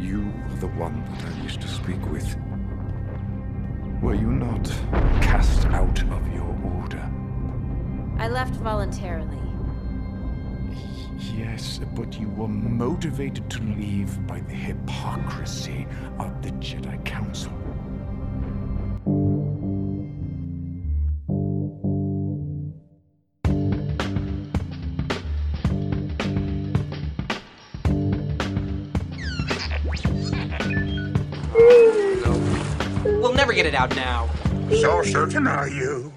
You are the one that I wish to speak with. Were you not cast out of your order? I left voluntarily. Yes, but you were motivated to leave by the hypocrisy of the Jedi Council. It out now. So certain are you?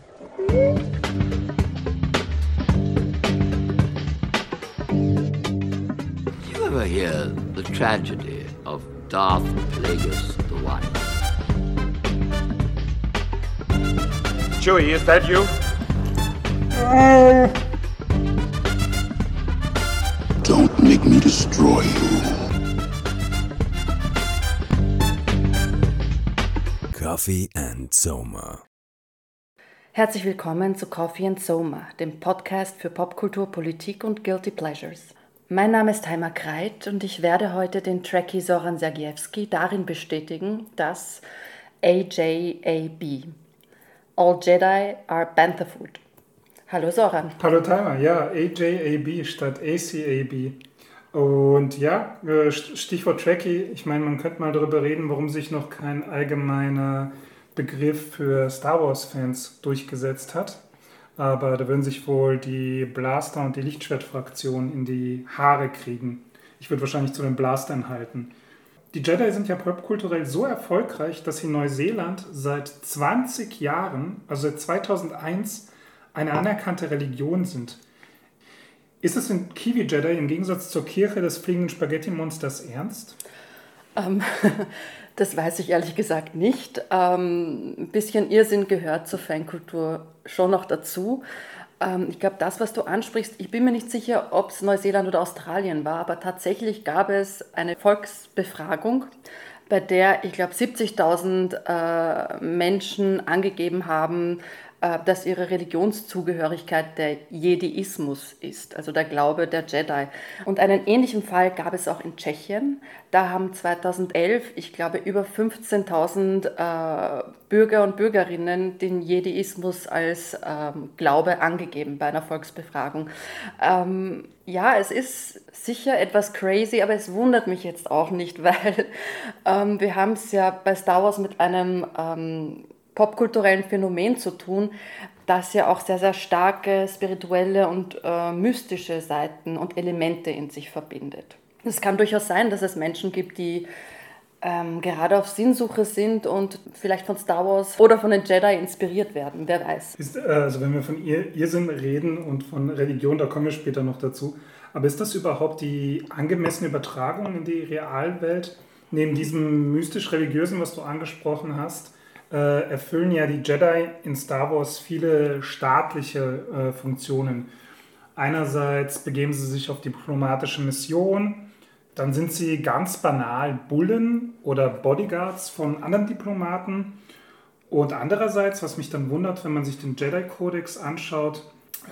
Did you ever hear the tragedy of Darth Plagueis the White? Chewie, is that you? Don't make me destroy you. Coffee and Soma. Herzlich willkommen zu Coffee and Soma, dem Podcast für Popkultur, Politik und Guilty Pleasures. Mein Name ist Heimer Kreit und ich werde heute den Trekkie Soran Sergiewski darin bestätigen, dass AJAB, All Jedi are Bantha Food. Hallo Soran. Hallo Timer, ja, AJAB statt ACAB. Und ja, äh, Stichwort Trekkie, ich meine, man könnte mal darüber reden, warum sich noch kein allgemeiner Begriff für Star Wars-Fans durchgesetzt hat. Aber da würden sich wohl die Blaster- und die Lichtschwertfraktion in die Haare kriegen. Ich würde wahrscheinlich zu den Blastern halten. Die Jedi sind ja popkulturell so erfolgreich, dass sie in Neuseeland seit 20 Jahren, also seit 2001, eine anerkannte Religion sind. Ist es in Kiwi Jedi im Gegensatz zur Kirche des fliegenden Spaghetti-Monsters ernst? Ähm, das weiß ich ehrlich gesagt nicht. Ähm, ein bisschen Irrsinn gehört zur Fankultur schon noch dazu. Ähm, ich glaube, das, was du ansprichst, ich bin mir nicht sicher, ob es Neuseeland oder Australien war, aber tatsächlich gab es eine Volksbefragung, bei der, ich glaube, 70.000 äh, Menschen angegeben haben, dass ihre Religionszugehörigkeit der Jediismus ist, also der Glaube der Jedi. Und einen ähnlichen Fall gab es auch in Tschechien. Da haben 2011, ich glaube, über 15.000 äh, Bürger und Bürgerinnen den Jediismus als ähm, Glaube angegeben bei einer Volksbefragung. Ähm, ja, es ist sicher etwas crazy, aber es wundert mich jetzt auch nicht, weil ähm, wir haben es ja bei Star Wars mit einem ähm, popkulturellen Phänomen zu tun, das ja auch sehr, sehr starke spirituelle und äh, mystische Seiten und Elemente in sich verbindet. Es kann durchaus sein, dass es Menschen gibt, die ähm, gerade auf Sinnsuche sind und vielleicht von Star Wars oder von den Jedi inspiriert werden, wer weiß. Ist, äh, also wenn wir von Irrsinn reden und von Religion, da kommen wir später noch dazu. Aber ist das überhaupt die angemessene Übertragung in die Realwelt? Neben diesem mystisch-religiösen, was du angesprochen hast, äh, erfüllen ja die Jedi in Star Wars viele staatliche äh, Funktionen. Einerseits begeben sie sich auf diplomatische Mission, dann sind sie ganz banal Bullen oder Bodyguards von anderen Diplomaten. Und andererseits, was mich dann wundert, wenn man sich den Jedi-Kodex anschaut,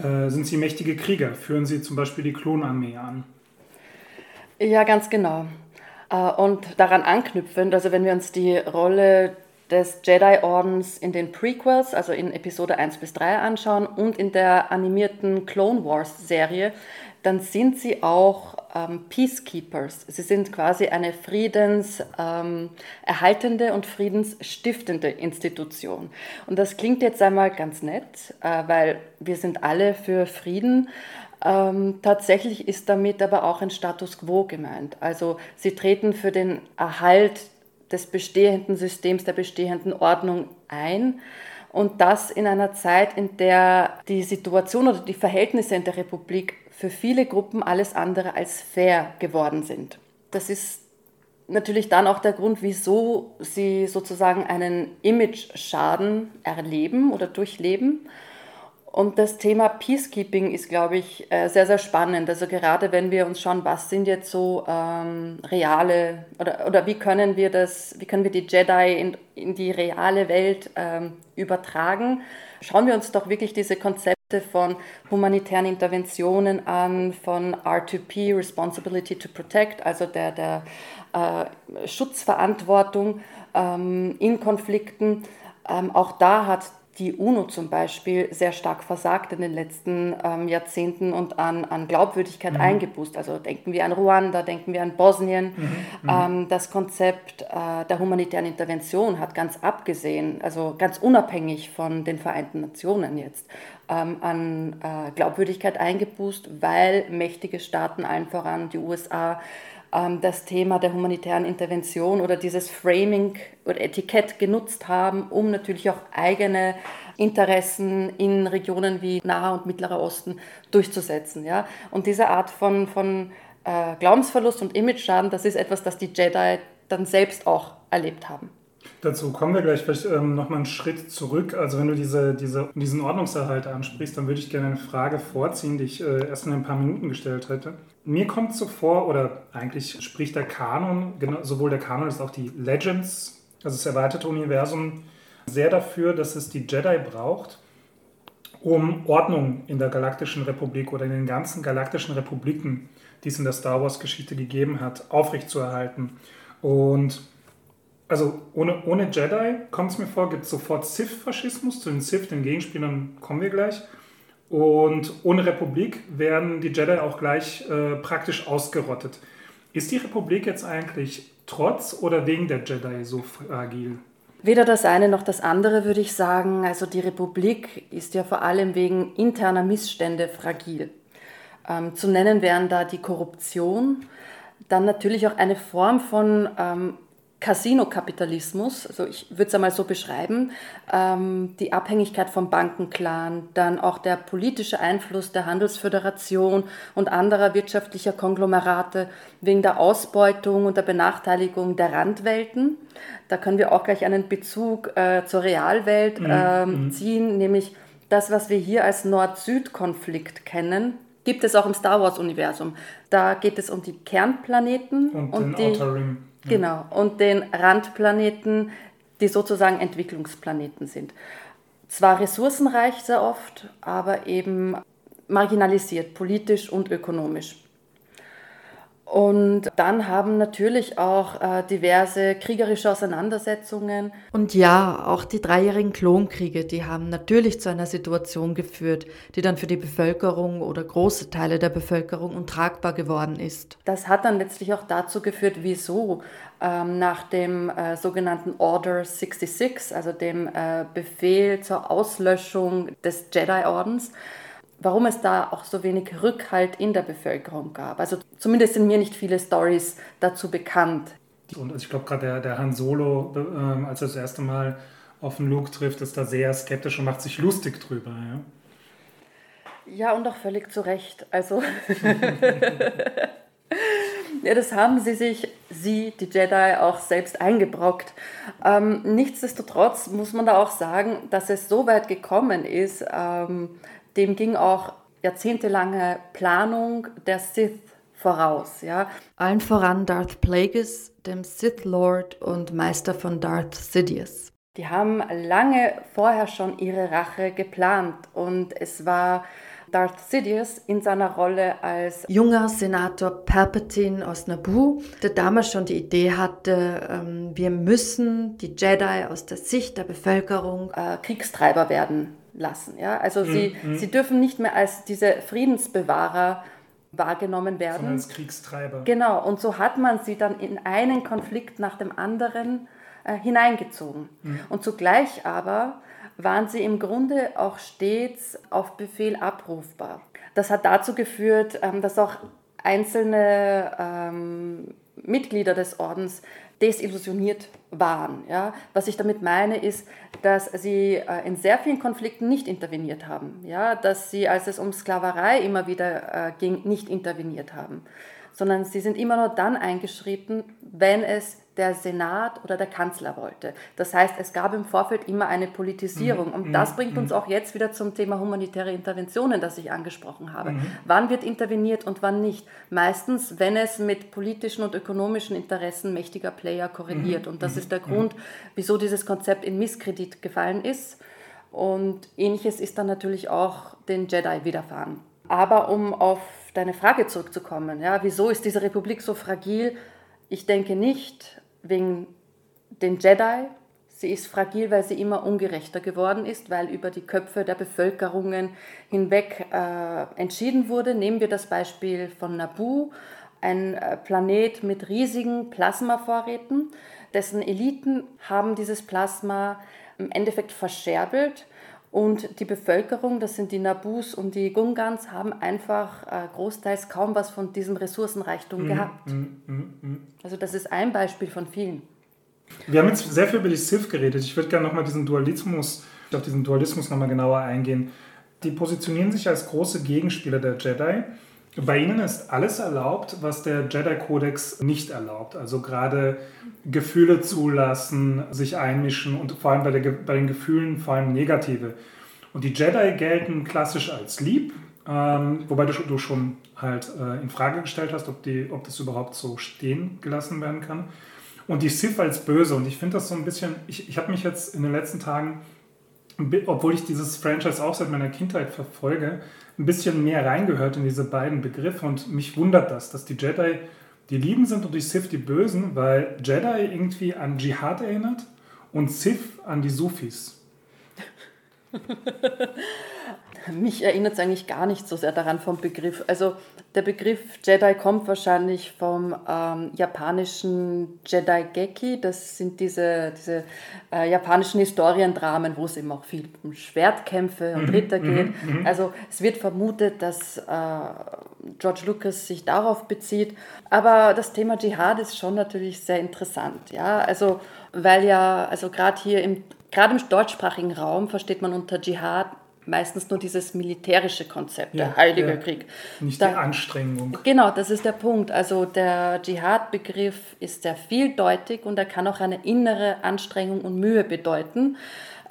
äh, sind sie mächtige Krieger. Führen sie zum Beispiel die Klonarmee an. Ja, ganz genau. Äh, und daran anknüpfend, also wenn wir uns die Rolle des Jedi-Ordens in den Prequels, also in Episode 1 bis 3 anschauen und in der animierten Clone Wars-Serie, dann sind sie auch ähm, Peacekeepers. Sie sind quasi eine friedenserhaltende ähm, und friedensstiftende Institution. Und das klingt jetzt einmal ganz nett, äh, weil wir sind alle für Frieden. Ähm, tatsächlich ist damit aber auch ein Status quo gemeint. Also sie treten für den Erhalt des bestehenden Systems, der bestehenden Ordnung ein. Und das in einer Zeit, in der die Situation oder die Verhältnisse in der Republik für viele Gruppen alles andere als fair geworden sind. Das ist natürlich dann auch der Grund, wieso sie sozusagen einen Image-Schaden erleben oder durchleben und das Thema Peacekeeping ist, glaube ich, äh, sehr, sehr spannend. Also gerade wenn wir uns schauen, was sind jetzt so ähm, reale oder, oder wie können wir das, wie können wir die Jedi in, in die reale Welt ähm, übertragen, schauen wir uns doch wirklich diese Konzepte von humanitären Interventionen an, von R2P, Responsibility to Protect, also der, der äh, Schutzverantwortung ähm, in Konflikten. Ähm, auch da hat die UNO zum Beispiel sehr stark versagt in den letzten ähm, Jahrzehnten und an, an Glaubwürdigkeit mhm. eingeboost. Also denken wir an Ruanda, denken wir an Bosnien. Mhm. mhm. Ähm, das Konzept äh, der humanitären Intervention hat ganz abgesehen, also ganz unabhängig von den Vereinten Nationen jetzt, ähm, an äh, Glaubwürdigkeit eingeboost, weil mächtige Staaten, allen voran die USA, das Thema der humanitären Intervention oder dieses Framing oder Etikett genutzt haben, um natürlich auch eigene Interessen in Regionen wie Naher und Mittlerer Osten durchzusetzen. Ja? Und diese Art von, von äh, Glaubensverlust und Imageschaden, das ist etwas, das die Jedi dann selbst auch erlebt haben. Dazu kommen wir gleich vielleicht ähm, nochmal einen Schritt zurück. Also wenn du diese, diese, diesen Ordnungserhalt ansprichst, dann würde ich gerne eine Frage vorziehen, die ich äh, erst in ein paar Minuten gestellt hätte. Mir kommt so vor, oder eigentlich spricht der Kanon, sowohl der Kanon als auch die Legends, also das erweiterte Universum, sehr dafür, dass es die Jedi braucht, um Ordnung in der Galaktischen Republik oder in den ganzen galaktischen Republiken, die es in der Star Wars-Geschichte gegeben hat, aufrechtzuerhalten. Und also ohne, ohne Jedi, kommt es mir vor, gibt es sofort Sith-Faschismus. Zu den Sith, den Gegenspielern, kommen wir gleich. Und ohne Republik werden die Jedi auch gleich äh, praktisch ausgerottet. Ist die Republik jetzt eigentlich trotz oder wegen der Jedi so fragil? Weder das eine noch das andere würde ich sagen. Also die Republik ist ja vor allem wegen interner Missstände fragil. Ähm, zu nennen wären da die Korruption, dann natürlich auch eine Form von ähm, Casino-Kapitalismus, also ich würde es einmal so beschreiben, ähm, die Abhängigkeit vom Bankenclan, dann auch der politische Einfluss der Handelsföderation und anderer wirtschaftlicher Konglomerate wegen der Ausbeutung und der Benachteiligung der Randwelten. Da können wir auch gleich einen Bezug äh, zur Realwelt äh, ziehen, nämlich das, was wir hier als Nord-Süd-Konflikt kennen, gibt es auch im Star Wars-Universum. Da geht es um die Kernplaneten und, und den die, Outer Rim. Genau, und den Randplaneten, die sozusagen Entwicklungsplaneten sind. Zwar ressourcenreich sehr oft, aber eben marginalisiert, politisch und ökonomisch. Und dann haben natürlich auch äh, diverse kriegerische Auseinandersetzungen. Und ja, auch die dreijährigen Klonkriege, die haben natürlich zu einer Situation geführt, die dann für die Bevölkerung oder große Teile der Bevölkerung untragbar geworden ist. Das hat dann letztlich auch dazu geführt, wieso ähm, nach dem äh, sogenannten Order 66, also dem äh, Befehl zur Auslöschung des Jedi-Ordens, warum es da auch so wenig Rückhalt in der Bevölkerung gab. Also zumindest sind mir nicht viele Stories dazu bekannt. Und ich glaube gerade der, der Han Solo, äh, als er das erste Mal auf den Luke trifft, ist da sehr skeptisch und macht sich lustig drüber. Ja, ja und auch völlig zu Recht. Also ja, das haben sie sich, sie, die Jedi, auch selbst eingebrockt. Ähm, nichtsdestotrotz muss man da auch sagen, dass es so weit gekommen ist, ähm, dem ging auch jahrzehntelange Planung der Sith voraus. Ja. Allen voran Darth Plagueis, dem Sith Lord und Meister von Darth Sidious. Die haben lange vorher schon ihre Rache geplant und es war Darth Sidious in seiner Rolle als junger Senator Palpatine aus Naboo, der damals schon die Idee hatte, ähm, wir müssen die Jedi aus der Sicht der Bevölkerung äh, Kriegstreiber werden lassen. Ja? Also mhm. sie, mhm. sie dürfen nicht mehr als diese Friedensbewahrer wahrgenommen werden. Sondern als Kriegstreiber. Genau, und so hat man sie dann in einen Konflikt nach dem anderen äh, hineingezogen. Mhm. Und zugleich aber waren sie im Grunde auch stets auf Befehl abrufbar. Das hat dazu geführt, ähm, dass auch einzelne ähm, Mitglieder des Ordens desillusioniert waren. Ja? Was ich damit meine, ist, dass sie äh, in sehr vielen Konflikten nicht interveniert haben. Ja? Dass sie, als es um Sklaverei immer wieder äh, ging, nicht interveniert haben. Sondern sie sind immer nur dann eingeschritten, wenn es der Senat oder der Kanzler wollte. Das heißt, es gab im Vorfeld immer eine Politisierung. Mhm. Und das mhm. bringt uns mhm. auch jetzt wieder zum Thema humanitäre Interventionen, das ich angesprochen habe. Mhm. Wann wird interveniert und wann nicht? Meistens, wenn es mit politischen und ökonomischen Interessen mächtiger Player korreliert. Mhm. Und das ist der Grund, wieso dieses Konzept in Misskredit gefallen ist. Und ähnliches ist dann natürlich auch den Jedi widerfahren. Aber um auf deine Frage zurückzukommen, ja, wieso ist diese Republik so fragil? Ich denke nicht wegen den Jedi. Sie ist fragil, weil sie immer ungerechter geworden ist, weil über die Köpfe der Bevölkerungen hinweg äh, entschieden wurde. Nehmen wir das Beispiel von Naboo, ein äh, Planet mit riesigen Plasmavorräten, dessen Eliten haben dieses Plasma im Endeffekt verscherbelt und die Bevölkerung, das sind die Nabus und die Gungans, haben einfach äh, großteils kaum was von diesem Ressourcenreichtum Mhm, gehabt. mhm, mhm, mhm. Also das ist ein Beispiel von vielen. Wir haben jetzt sehr viel über die Sith geredet. Ich würde gerne nochmal diesen Dualismus, auf diesen Dualismus nochmal genauer eingehen. Die positionieren sich als große Gegenspieler der Jedi. Bei ihnen ist alles erlaubt, was der Jedi-Kodex nicht erlaubt. Also gerade Gefühle zulassen, sich einmischen und vor allem bei, der, bei den Gefühlen vor allem negative. Und die Jedi gelten klassisch als lieb, ähm, wobei du, du schon halt äh, in Frage gestellt hast, ob, die, ob das überhaupt so stehen gelassen werden kann. Und die Sith als böse. Und ich finde das so ein bisschen, ich, ich habe mich jetzt in den letzten Tagen, obwohl ich dieses Franchise auch seit meiner Kindheit verfolge, ein bisschen mehr reingehört in diese beiden Begriffe. Und mich wundert das, dass die Jedi die Lieben sind und die Sith die Bösen, weil Jedi irgendwie an Dschihad erinnert und Sith an die Sufis. Mich erinnert es eigentlich gar nicht so sehr daran vom Begriff. Also der Begriff Jedi kommt wahrscheinlich vom ähm, japanischen Jedi Geki. Das sind diese, diese äh, japanischen Historiendramen, wo es eben auch viel um Schwertkämpfe und Mhm, Ritter geht. mhm, mhm. Also es wird vermutet, dass äh, George Lucas sich darauf bezieht. Aber das Thema Dschihad ist schon natürlich sehr interessant. Ja, also weil ja, also gerade hier im Gerade im deutschsprachigen Raum versteht man unter Dschihad meistens nur dieses militärische Konzept, Ja, der Heilige ja. Krieg. Nicht Da- die Anstrengung. Genau, das ist der Punkt. Also der Dschihad-Begriff ist sehr vieldeutig und er kann auch eine innere Anstrengung und Mühe bedeuten.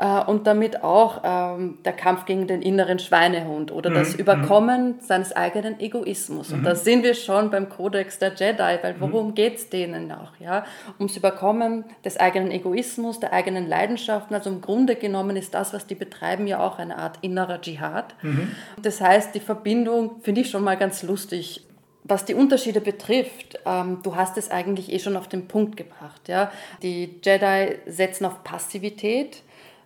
Äh, Und damit auch ähm, der Kampf gegen den inneren Schweinehund oder das Mhm, Überkommen seines eigenen Egoismus. Und da sind wir schon beim Kodex der Jedi, weil Mhm. worum geht es denen auch? Ja? Ums Überkommen des eigenen Egoismus, der eigenen Leidenschaften. Also im Grunde genommen ist das, was die betreiben, ja auch eine Art innerer Dschihad. Das heißt, die Verbindung finde ich schon mal ganz lustig. Was die Unterschiede betrifft, ähm, du hast es eigentlich eh schon auf den Punkt gebracht. Ja? Die Jedi setzen auf Passivität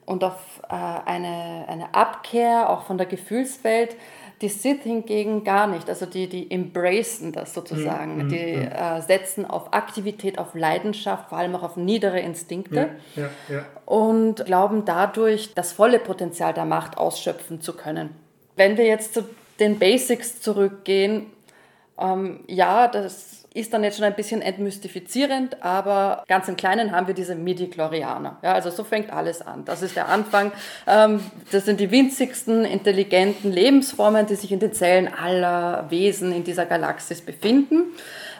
und auf äh, eine, eine Abkehr auch von der Gefühlswelt. Die Sith hingegen gar nicht. Also die, die embracen das sozusagen. die äh, setzen auf Aktivität, auf Leidenschaft, vor allem auch auf niedere Instinkte Ja, ja, ja. und glauben dadurch, das volle Potenzial der Macht ausschöpfen zu können. Wenn wir jetzt zu den Basics zurückgehen, ähm, ja, das ist dann jetzt schon ein bisschen entmystifizierend, aber ganz im Kleinen haben wir diese Midi-Chlorianer. Ja, also so fängt alles an. Das ist der Anfang. Ähm, das sind die winzigsten, intelligenten Lebensformen, die sich in den Zellen aller Wesen in dieser Galaxis befinden.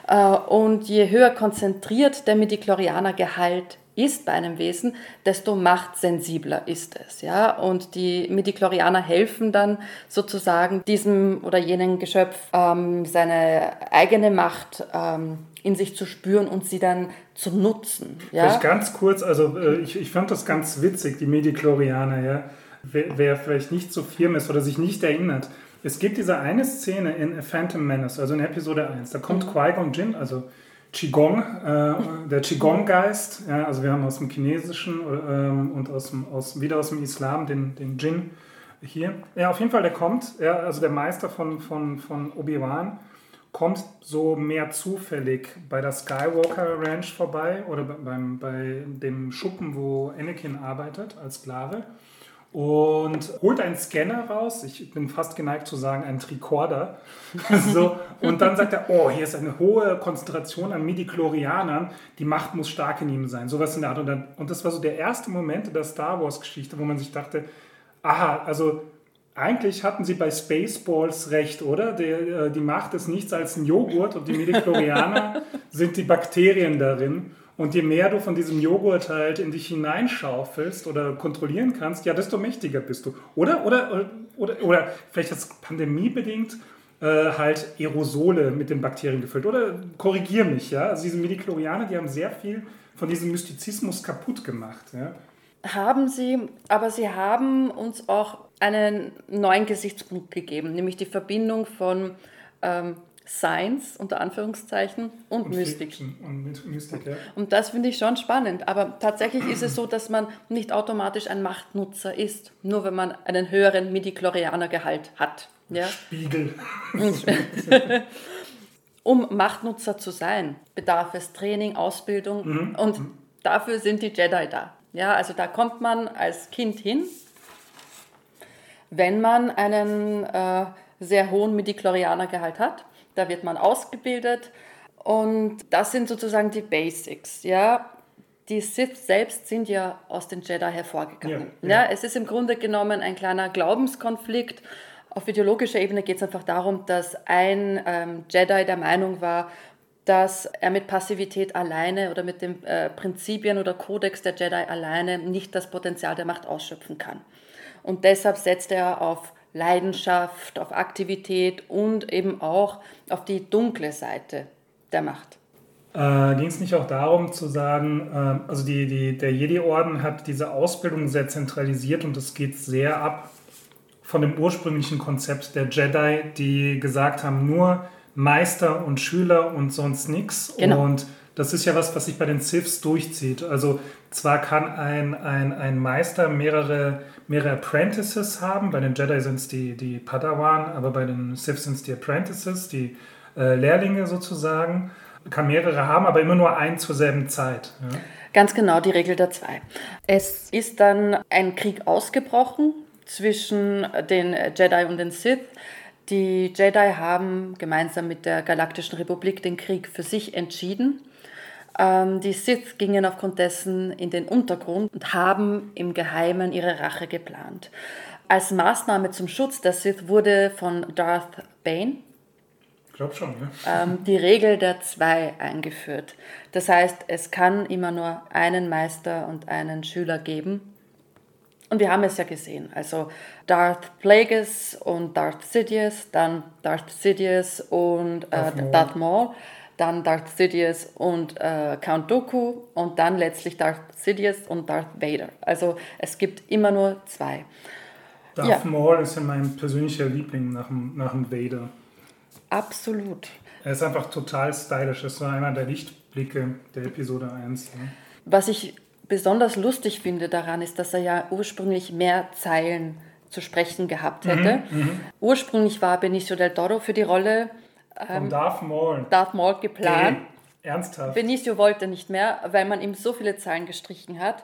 Äh, Und je höher konzentriert der Midi-Chlorianer-Gehalt ist bei einem Wesen, desto machtsensibler ist es. Ja? Und die Midichlorianer helfen dann sozusagen diesem oder jenem Geschöpf ähm, seine eigene Macht ähm, in sich zu spüren und sie dann zu nutzen. Ja? Vielleicht ganz kurz, also äh, ich, ich fand das ganz witzig, die Medichlorianer, ja. Wer, wer vielleicht nicht so firm ist oder sich nicht erinnert. Es gibt diese eine Szene in A Phantom Menace, also in Episode 1, da kommt Qui-Gon Jinn, also Qigong, äh, der Qigong-Geist, ja, also wir haben aus dem Chinesischen ähm, und aus dem, aus, wieder aus dem Islam den, den Jinn hier. Ja, auf jeden Fall, der kommt, ja, also der Meister von, von, von Obi-Wan kommt so mehr zufällig bei der Skywalker Ranch vorbei oder be- beim, bei dem Schuppen, wo Anakin arbeitet als Sklave und holt einen Scanner raus. Ich bin fast geneigt zu sagen, einen Tricorder. so, und dann sagt er, oh, hier ist eine hohe Konzentration an Midichlorianern. Die Macht muss stark in ihm sein. Sowas in der Art. Und, dann, und das war so der erste Moment in der Star Wars-Geschichte, wo man sich dachte, aha, also eigentlich hatten sie bei Spaceballs recht, oder? Die, äh, die Macht ist nichts als ein Joghurt und die Midichlorianer sind die Bakterien darin. Und je mehr du von diesem Joghurt halt in dich hineinschaufelst oder kontrollieren kannst, ja, desto mächtiger bist du. Oder, oder, oder, oder vielleicht jetzt pandemiebedingt äh, halt Aerosole mit den Bakterien gefüllt. Oder korrigier mich, ja. Also diese Midichlorianer, die haben sehr viel von diesem Mystizismus kaputt gemacht, ja. Haben sie, aber sie haben uns auch einen neuen Gesichtspunkt gegeben, nämlich die Verbindung von ähm, Science unter Anführungszeichen und, und Mystik. Und Mystik ja. Und das finde ich schon spannend. Aber tatsächlich ist es so, dass man nicht automatisch ein Machtnutzer ist, nur wenn man einen höheren Midi-Chlorianer-Gehalt hat. Ja? Spiegel. um Machtnutzer zu sein, bedarf es Training, Ausbildung mhm. und dafür sind die Jedi da. Ja, also da kommt man als Kind hin, wenn man einen äh, sehr hohen Midi-Chlorianer-Gehalt hat. Da wird man ausgebildet und das sind sozusagen die Basics. Ja, die Sith selbst sind ja aus den Jedi hervorgegangen. Ja, ja. ja es ist im Grunde genommen ein kleiner Glaubenskonflikt. Auf ideologischer Ebene geht es einfach darum, dass ein ähm, Jedi der Meinung war, dass er mit Passivität alleine oder mit den äh, Prinzipien oder Kodex der Jedi alleine nicht das Potenzial der Macht ausschöpfen kann. Und deshalb setzt er auf Leidenschaft, auf Aktivität und eben auch auf die dunkle Seite der Macht. Äh, Ging es nicht auch darum zu sagen, äh, also die, die, der Jedi-Orden hat diese Ausbildung sehr zentralisiert und es geht sehr ab von dem ursprünglichen Konzept der Jedi, die gesagt haben, nur Meister und Schüler und sonst nichts. Genau. Und das ist ja was, was sich bei den Siths durchzieht. Also zwar kann ein, ein, ein Meister mehrere, mehrere Apprentices haben, bei den Jedi sind es die, die Padawan, aber bei den Siths sind es die Apprentices, die äh, Lehrlinge sozusagen. Kann mehrere haben, aber immer nur einen zur selben Zeit. Ja. Ganz genau, die Regel der zwei. Es ist dann ein Krieg ausgebrochen zwischen den Jedi und den Sith. Die Jedi haben gemeinsam mit der Galaktischen Republik den Krieg für sich entschieden. Ähm, die Sith gingen aufgrund dessen in den Untergrund und haben im Geheimen ihre Rache geplant. Als Maßnahme zum Schutz der Sith wurde von Darth Bane glaube schon, ja. ähm, die Regel der zwei eingeführt. Das heißt, es kann immer nur einen Meister und einen Schüler geben und wir haben es ja gesehen. Also Darth Plagueis und Darth Sidious, dann Darth Sidious und äh, Darth, Maul. Darth Maul, dann Darth Sidious und äh, Count Dooku und dann letztlich Darth Sidious und Darth Vader. Also es gibt immer nur zwei. Darth ja. Maul ist ja mein persönlicher Liebling nach dem, nach dem Vader. Absolut. Er ist einfach total stylisch. Ist so einer der Lichtblicke der Episode 1. Ja. Was ich besonders lustig finde daran, ist, dass er ja ursprünglich mehr Zeilen zu sprechen gehabt hätte. Mhm, mhm. ursprünglich war Benicio del Toro für die Rolle ähm, Darth Maul, Darth Maul geplant. Okay. Ernsthaft? Benicio wollte nicht mehr, weil man ihm so viele Zeilen gestrichen hat.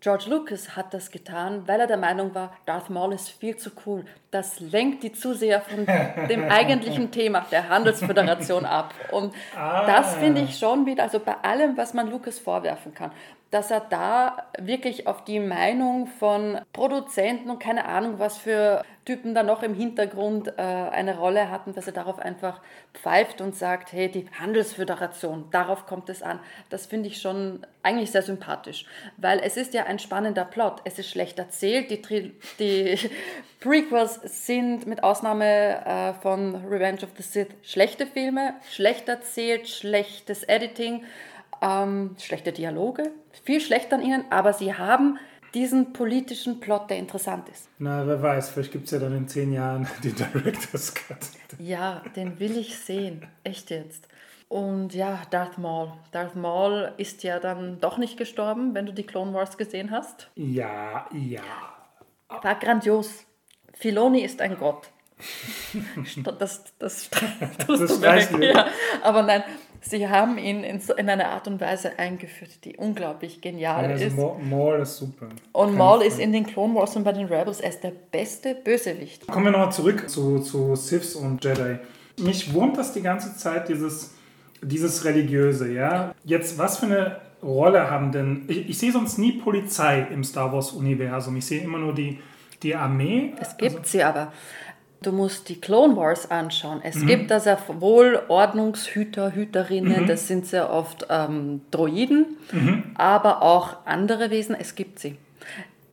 George Lucas hat das getan, weil er der Meinung war, Darth Maul ist viel zu cool. Das lenkt die Zuseher von dem eigentlichen Thema der Handelsföderation ab. Und ah. das finde ich schon wieder, also bei allem, was man Lucas vorwerfen kann, dass er da wirklich auf die Meinung von Produzenten und keine Ahnung, was für Typen da noch im Hintergrund äh, eine Rolle hatten, dass er darauf einfach pfeift und sagt, hey, die Handelsföderation, darauf kommt es an. Das finde ich schon eigentlich sehr sympathisch, weil es ist ja ein spannender Plot. Es ist schlecht erzählt, die, die Prequels sind mit Ausnahme äh, von Revenge of the Sith schlechte Filme, schlecht erzählt, schlechtes Editing ähm, schlechte Dialoge, viel schlechter an ihnen, aber sie haben diesen politischen Plot, der interessant ist. Na, wer weiß, vielleicht gibt es ja dann in zehn Jahren den Director's Cut. Ja, den will ich sehen, echt jetzt. Und ja, Darth Maul. Darth Maul ist ja dann doch nicht gestorben, wenn du die Clone Wars gesehen hast. Ja, ja. War grandios. Filoni ist ein Gott. das, das, das, das, das ja, aber nein, sie haben ihn in, so, in eine Art und Weise eingeführt, die unglaublich genial also ist. Maul ist super. Und Kein Maul ist in den Clone Wars und bei den Rebels er ist der beste Bösewicht. Kommen wir nochmal zurück zu, zu Siths und Jedi. Mich wurmt das die ganze Zeit, dieses, dieses Religiöse, ja. Jetzt, was für eine Rolle haben denn, ich, ich sehe sonst nie Polizei im Star Wars-Universum. Ich sehe immer nur die, die Armee. Es gibt also, sie aber. Du musst die Clone Wars anschauen. Es mhm. gibt da sehr wohl Ordnungshüter, Hüterinnen, mhm. das sind sehr oft ähm, Droiden, mhm. aber auch andere Wesen, es gibt sie.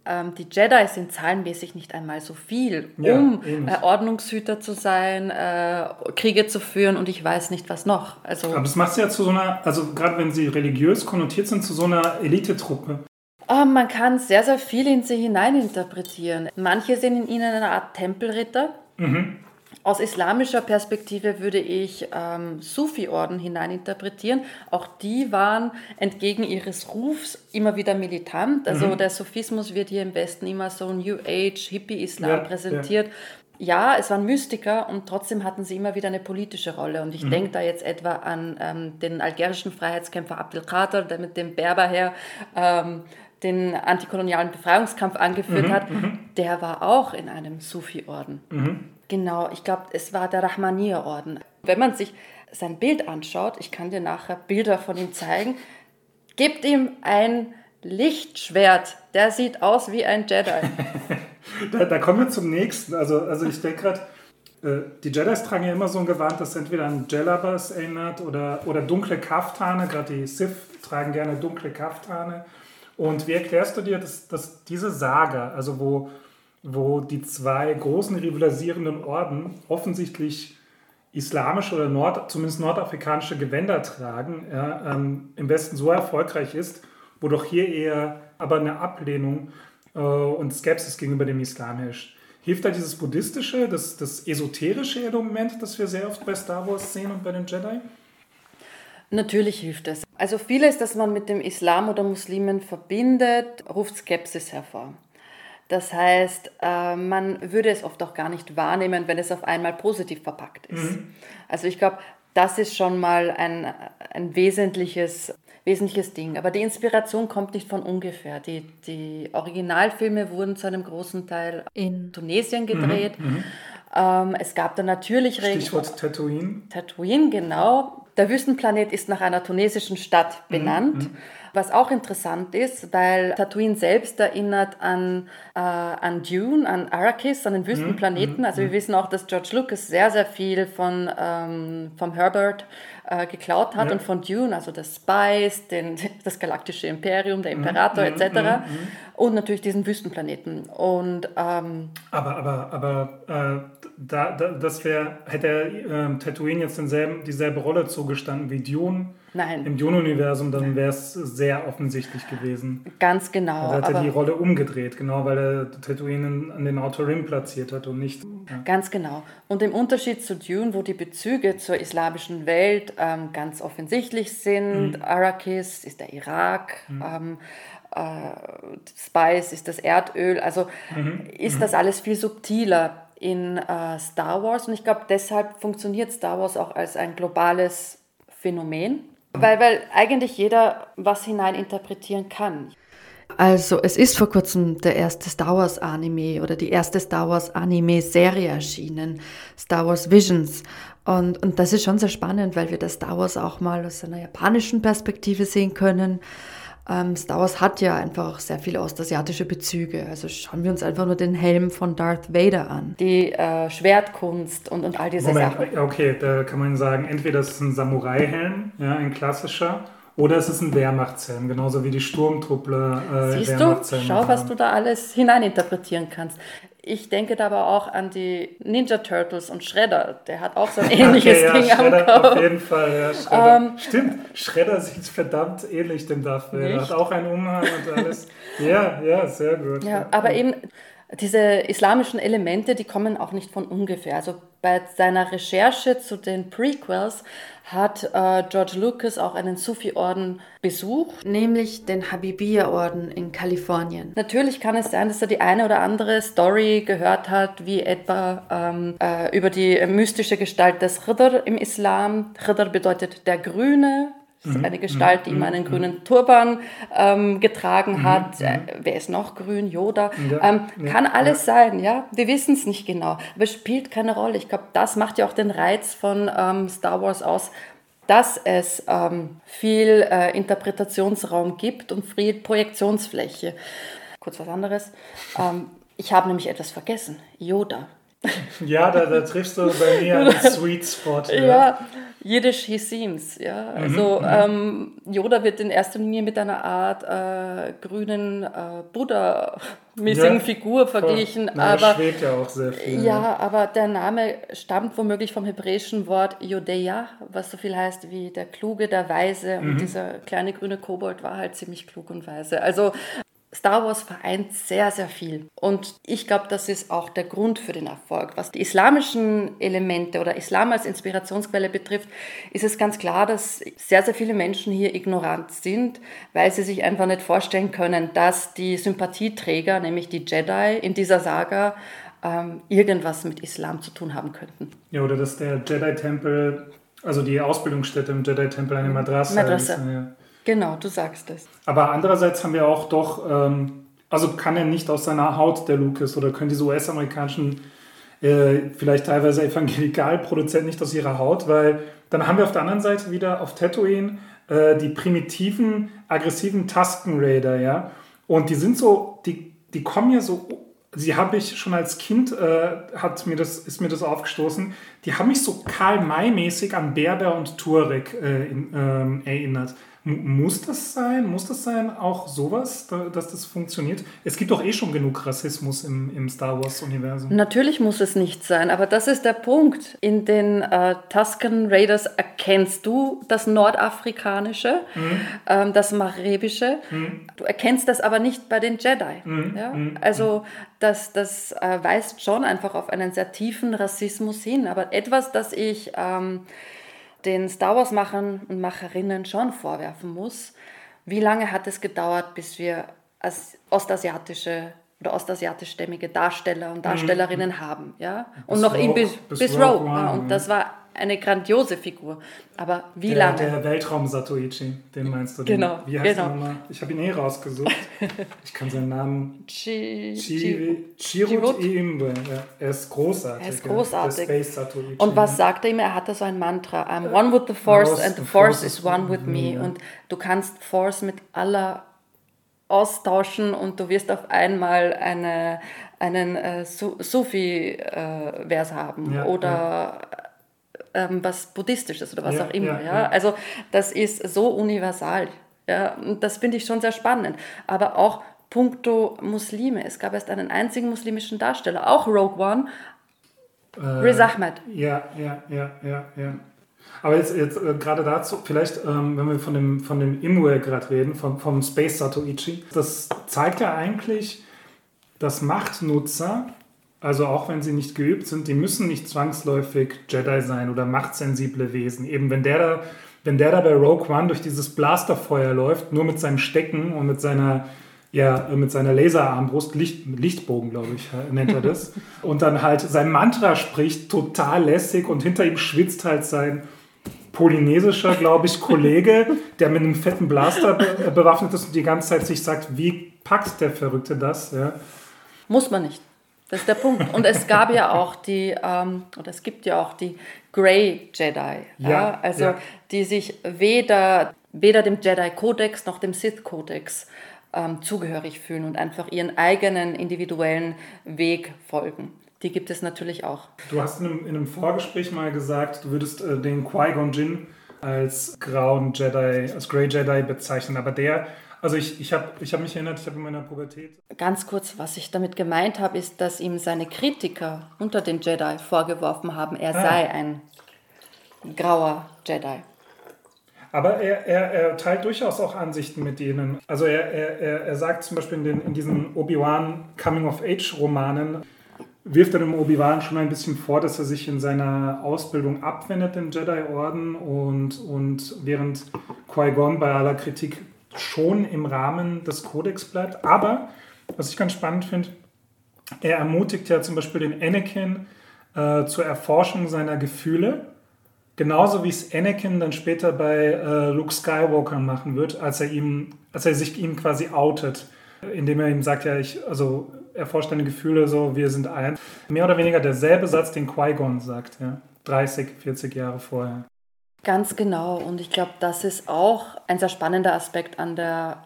Ähm, die Jedi sind zahlenmäßig nicht einmal so viel, ja, um äh, Ordnungshüter zu sein, äh, Kriege zu führen und ich weiß nicht was noch. Also, aber das macht sie ja zu so einer, also gerade wenn sie religiös konnotiert sind, zu so einer Elitetruppe. Oh, man kann sehr, sehr viel in sie hineininterpretieren. Manche sehen in ihnen eine Art Tempelritter. Mhm. Aus islamischer Perspektive würde ich ähm, Sufi-Orden hineininterpretieren. Auch die waren entgegen ihres Rufs immer wieder militant. Also Mhm. der Sufismus wird hier im Westen immer so New Age, Hippie-Islam Ja, präsentiert. Ja. es waren Mystiker und trotzdem hatten sie immer wieder eine politische Rolle. Und Mhm. ich denke da jetzt etwa an ähm, den algerischen Freiheitskämpfer Abdelkader, der mit dem Berberheer ähm, den antikolonialen Befreiungskampf angeführt Mhm, hat. Der war auch in einem Sufi-Orden. Genau, ich glaube, es war der Rahmanier-Orden. Wenn man sich sein Bild anschaut, ich kann dir nachher Bilder von ihm zeigen, gibt ihm ein Lichtschwert. Der sieht aus wie ein Jedi. Da, da kommen wir zum nächsten. Also, also ich denke gerade, äh, die Jedis tragen ja immer so ein Gewand, das entweder an Jellabas erinnert oder, oder dunkle Kaftane. Gerade die Sith tragen gerne dunkle Kaftane. Und wie erklärst du dir, dass, dass diese Saga, also wo, wo die zwei großen rivalisierenden Orden offensichtlich islamische oder Nord, zumindest nordafrikanische Gewänder tragen, ja, ähm, im Westen so erfolgreich ist, wo doch hier eher aber eine Ablehnung äh, und Skepsis gegenüber dem Islam herrscht. Hilft da dieses buddhistische, das, das esoterische Element, das wir sehr oft bei Star Wars sehen und bei den Jedi? Natürlich hilft es. Also vieles, das man mit dem Islam oder Muslimen verbindet, ruft Skepsis hervor. Das heißt, äh, man würde es oft auch gar nicht wahrnehmen, wenn es auf einmal positiv verpackt ist. Also ich glaube, das ist schon mal ein, ein wesentliches, wesentliches Ding. Aber die Inspiration kommt nicht von ungefähr. Die, die Originalfilme wurden zu einem großen Teil in Tunesien gedreht. Ähm, es gab dann natürlich Stichwort Tatooine. Tatooine, genau. Der Wüstenplanet ist nach einer tunesischen Stadt benannt. Was auch interessant ist, weil Tatooine selbst erinnert an, äh, an Dune, an Arrakis, an den Wüstenplaneten. Also wir wissen auch, dass George Lucas sehr, sehr viel von, ähm, vom Herbert äh, geklaut hat Ja. und von Dune, also das Spice, den, das galaktische Imperium, der Imperator etc. Und natürlich diesen Wüstenplaneten. Und ähm, Aber, aber, aber äh, da, da, das wäre, hätte ähm, Tatooine jetzt denselben, dieselbe Rolle zugestanden wie Dune nein, im Dune-Universum, dann wäre es sehr offensichtlich gewesen. ganz genau. Also hat er die Rolle umgedreht, genau, weil er Tatooine an den Outer Rim platziert hat und nicht. Ja. Ganz genau. Und im Unterschied zu Dune, wo die Bezüge zur islamischen Welt ähm, ganz offensichtlich sind, Arrakis ist der Irak, ähm, äh, Spice ist das Erdöl, also ist das alles viel subtiler in äh, Star Wars. Und ich glaube, deshalb funktioniert Star Wars auch als ein globales Phänomen, weil, weil eigentlich jeder was hineininterpretieren kann. Also es ist vor kurzem der erste Star Wars Anime oder die erste Star Wars Anime Serie erschienen, Star Wars Visions. Und, und das ist schon sehr spannend, weil wir das Star Wars auch mal aus einer japanischen Perspektive sehen können. Ähm, Star Wars hat ja einfach auch sehr viele ostasiatische Bezüge. Also schauen wir uns einfach nur den Helm von Darth Vader an. Die äh, Schwertkunst und, und all diese Moment, Sachen. okay, da kann man sagen, entweder es ist ein Samurai-Helm, ja, ein klassischer, oder es ist ein Wehrmachtshelm, genauso wie die Sturmtruppler äh, Siehst du? Schau, was haben. du da alles hineininterpretieren kannst. Ich denke da aber auch an die Ninja Turtles und Shredder. Der hat auch so ein ähnliches okay, ja, Ding am Shredder, Kopf. auf jeden Fall, ja, Shredder. Ähm, Stimmt, Shredder sieht verdammt ähnlich dem Darth Vader. Hat auch einen Umhang und alles. ja, ja, sehr gut. Ja, aber eben diese islamischen Elemente, die kommen auch nicht von ungefähr. Also bei seiner Recherche zu den Prequels hat äh, George Lucas auch einen Sufi-Orden besucht, nämlich den Habibiyya-Orden in Kalifornien. Natürlich kann es sein, dass er die eine oder andere Story gehört hat, wie etwa ähm, äh, über die mystische Gestalt des Khidr im Islam. Khidr bedeutet der Grüne, das ist eine Gestalt, die immer einen grünen Turban ähm, getragen hat. Äh, wer ist noch grün? Yoda. Ähm, kann alles sein, ja. Wir wissen es nicht genau, aber es spielt keine Rolle. Ich glaube, das macht ja auch den Reiz von ähm, Star Wars aus, dass es ähm, viel äh, Interpretationsraum gibt und viel Projektionsfläche. Kurz was anderes. Ähm, ich habe nämlich etwas vergessen. Yoda. Ja, da, da triffst du bei mir einen Sweet Spot. Ja, Jiddisch he seems. Ja. Also Mhm, ähm, Yoda wird in erster Linie mit einer Art äh, grünen äh, Buddha-mäßigen Ja, Figur verglichen. Na, aber schwebt ja auch sehr viel. ja, aber der Name stammt womöglich vom hebräischen Wort Yodeya, was so viel heißt wie der Kluge, der Weise. Mhm. Und dieser kleine grüne Kobold war halt ziemlich klug und weise. Also Star Wars vereint sehr, sehr viel. Und ich glaube, das ist auch der Grund für den Erfolg. Was die islamischen Elemente oder Islam als Inspirationsquelle betrifft, ist es ganz klar, dass sehr, sehr viele Menschen hier ignorant sind, weil sie sich einfach nicht vorstellen können, dass die Sympathieträger, nämlich die Jedi in dieser Saga, ähm, irgendwas mit Islam zu tun haben könnten. Ja, oder dass der Jedi-Tempel, also die Ausbildungsstätte im Jedi-Tempel eine Madrasa, Madrasa. ist. Ja. Genau, du sagst es. Aber andererseits haben wir auch doch, ähm, also kann er nicht aus seiner Haut, der Lucas, oder können diese US-amerikanischen, äh, vielleicht teilweise Evangelikalproduzenten nicht aus ihrer Haut, weil dann haben wir auf der anderen Seite wieder auf Tatooine äh, die primitiven, aggressiven Tusken Raider, ja. Und die sind so, die, die kommen ja so sie habe ich schon als Kind, äh, hat mir das, ist mir das aufgestoßen, die haben mich so Karl-May-mäßig an Berber und Tuareg äh, in, ähm, erinnert. Muss das sein? Muss das sein, auch sowas, dass das funktioniert? Es gibt doch eh schon genug Rassismus im, im Star Wars-Universum. Natürlich muss es nicht sein, aber das ist der Punkt. In den äh, Tusken Raiders erkennst du das Nordafrikanische, mhm. ähm, das Maghrebische. Mhm. Du erkennst das aber nicht bei den Jedi. Mhm. Ja? Mhm. Also das, das äh, weist schon einfach auf einen sehr tiefen Rassismus hin. Aber etwas, das ich... Ähm, den Star Wars-Machern und Macherinnen schon vorwerfen muss. Wie lange hat es gedauert, bis wir als ostasiatische oder ostasiatischstämmige Darsteller und Darstellerinnen mhm. haben, ja? Und bis noch Rogue, bis, bis, bis Rogue. Rogue One, und das war eine grandiose Figur. Aber wie der, lange? Der Weltraum Satoichi, den meinst du? Den, genau. Wie heißt genau. er nochmal? Ich habe ihn eh rausgesucht. Ich kann seinen Namen. Chi, Chi, Chirut Imbe. Ja, er ist großartig. Er ist großartig. Ja, Space Satoichi. Und was sagt er ihm? Er hatte so ein Mantra: I'm one with the Force and the Force is one with me. Und du kannst Force mit aller austauschen und du wirst auf einmal eine, einen äh, Sufi-Vers äh, haben ja, oder ja ähm, was Buddhistisches oder was ja, auch immer. Ja, ja, Also das ist so universal. Ja, und das finde ich schon sehr spannend. Aber auch puncto Muslime. Es gab erst einen einzigen muslimischen Darsteller, auch Rogue One, äh, Riz Ahmed. Ja, ja, ja, ja, ja. Aber jetzt, jetzt äh, gerade dazu, vielleicht, ähm, wenn wir von dem, von dem Imwe gerade reden, vom, vom Space Satoichi, das zeigt ja eigentlich, dass Machtnutzer also auch wenn sie nicht geübt sind, die müssen nicht zwangsläufig Jedi sein oder machtsensible Wesen. Eben wenn der da, wenn der da bei Rogue One durch dieses Blasterfeuer läuft, nur mit seinem Stecken und mit seiner ja, mit seiner Laserarmbrust, Licht, Lichtbogen, glaube ich, nennt er das. und dann halt sein Mantra spricht, total lässig und hinter ihm schwitzt halt sein polynesischer, glaube ich, Kollege, der mit einem fetten Blaster be bewaffnet ist und die ganze Zeit sich sagt, wie packt der Verrückte das? Ja. Muss man nicht. Das ist der Punkt. Und es gab ja auch die, ähm, oder es gibt ja auch die Grey Jedi, ja, ja also ja. die sich weder, weder dem Jedi-Kodex noch dem Sith-Kodex ähm, zugehörig fühlen und einfach ihren eigenen individuellen Weg folgen. Die gibt es natürlich auch. Du hast in einem, in einem Vorgespräch mal gesagt, du würdest äh, den Qui-Gon Jinn als grauen Jedi, als Grey Jedi bezeichnen, aber der also ich, ich habe ich hab mich erinnert, ich habe in meiner Pubertät. Ganz kurz, was ich damit gemeint habe, ist, dass ihm seine Kritiker unter den Jedi vorgeworfen haben, er ah. sei ein grauer Jedi. Aber er, er, er teilt durchaus auch Ansichten mit denen. Also er, er, er sagt zum Beispiel in, den, in diesen Obi-Wan Coming-of-Age-Romanen, wirft er dem Obi-Wan schon ein bisschen vor, dass er sich in seiner Ausbildung abwendet im Jedi-Orden und, und während Qui-Gon bei aller Kritik schon im Rahmen des Kodex bleibt. Aber, was ich ganz spannend finde, er ermutigt ja zum Beispiel den Anakin äh, zur Erforschung seiner Gefühle. Genauso wie es Anakin dann später bei äh, Luke Skywalker machen wird, als er ihm, als er sich ihm quasi outet, indem er ihm sagt, ja, ich, also erforscht deine Gefühle so, wir sind eins. Mehr oder weniger derselbe Satz, den Qui-Gon sagt, ja, 30, 40 Jahre vorher. Ganz genau. Und ich glaube, das ist auch ein sehr spannender Aspekt an der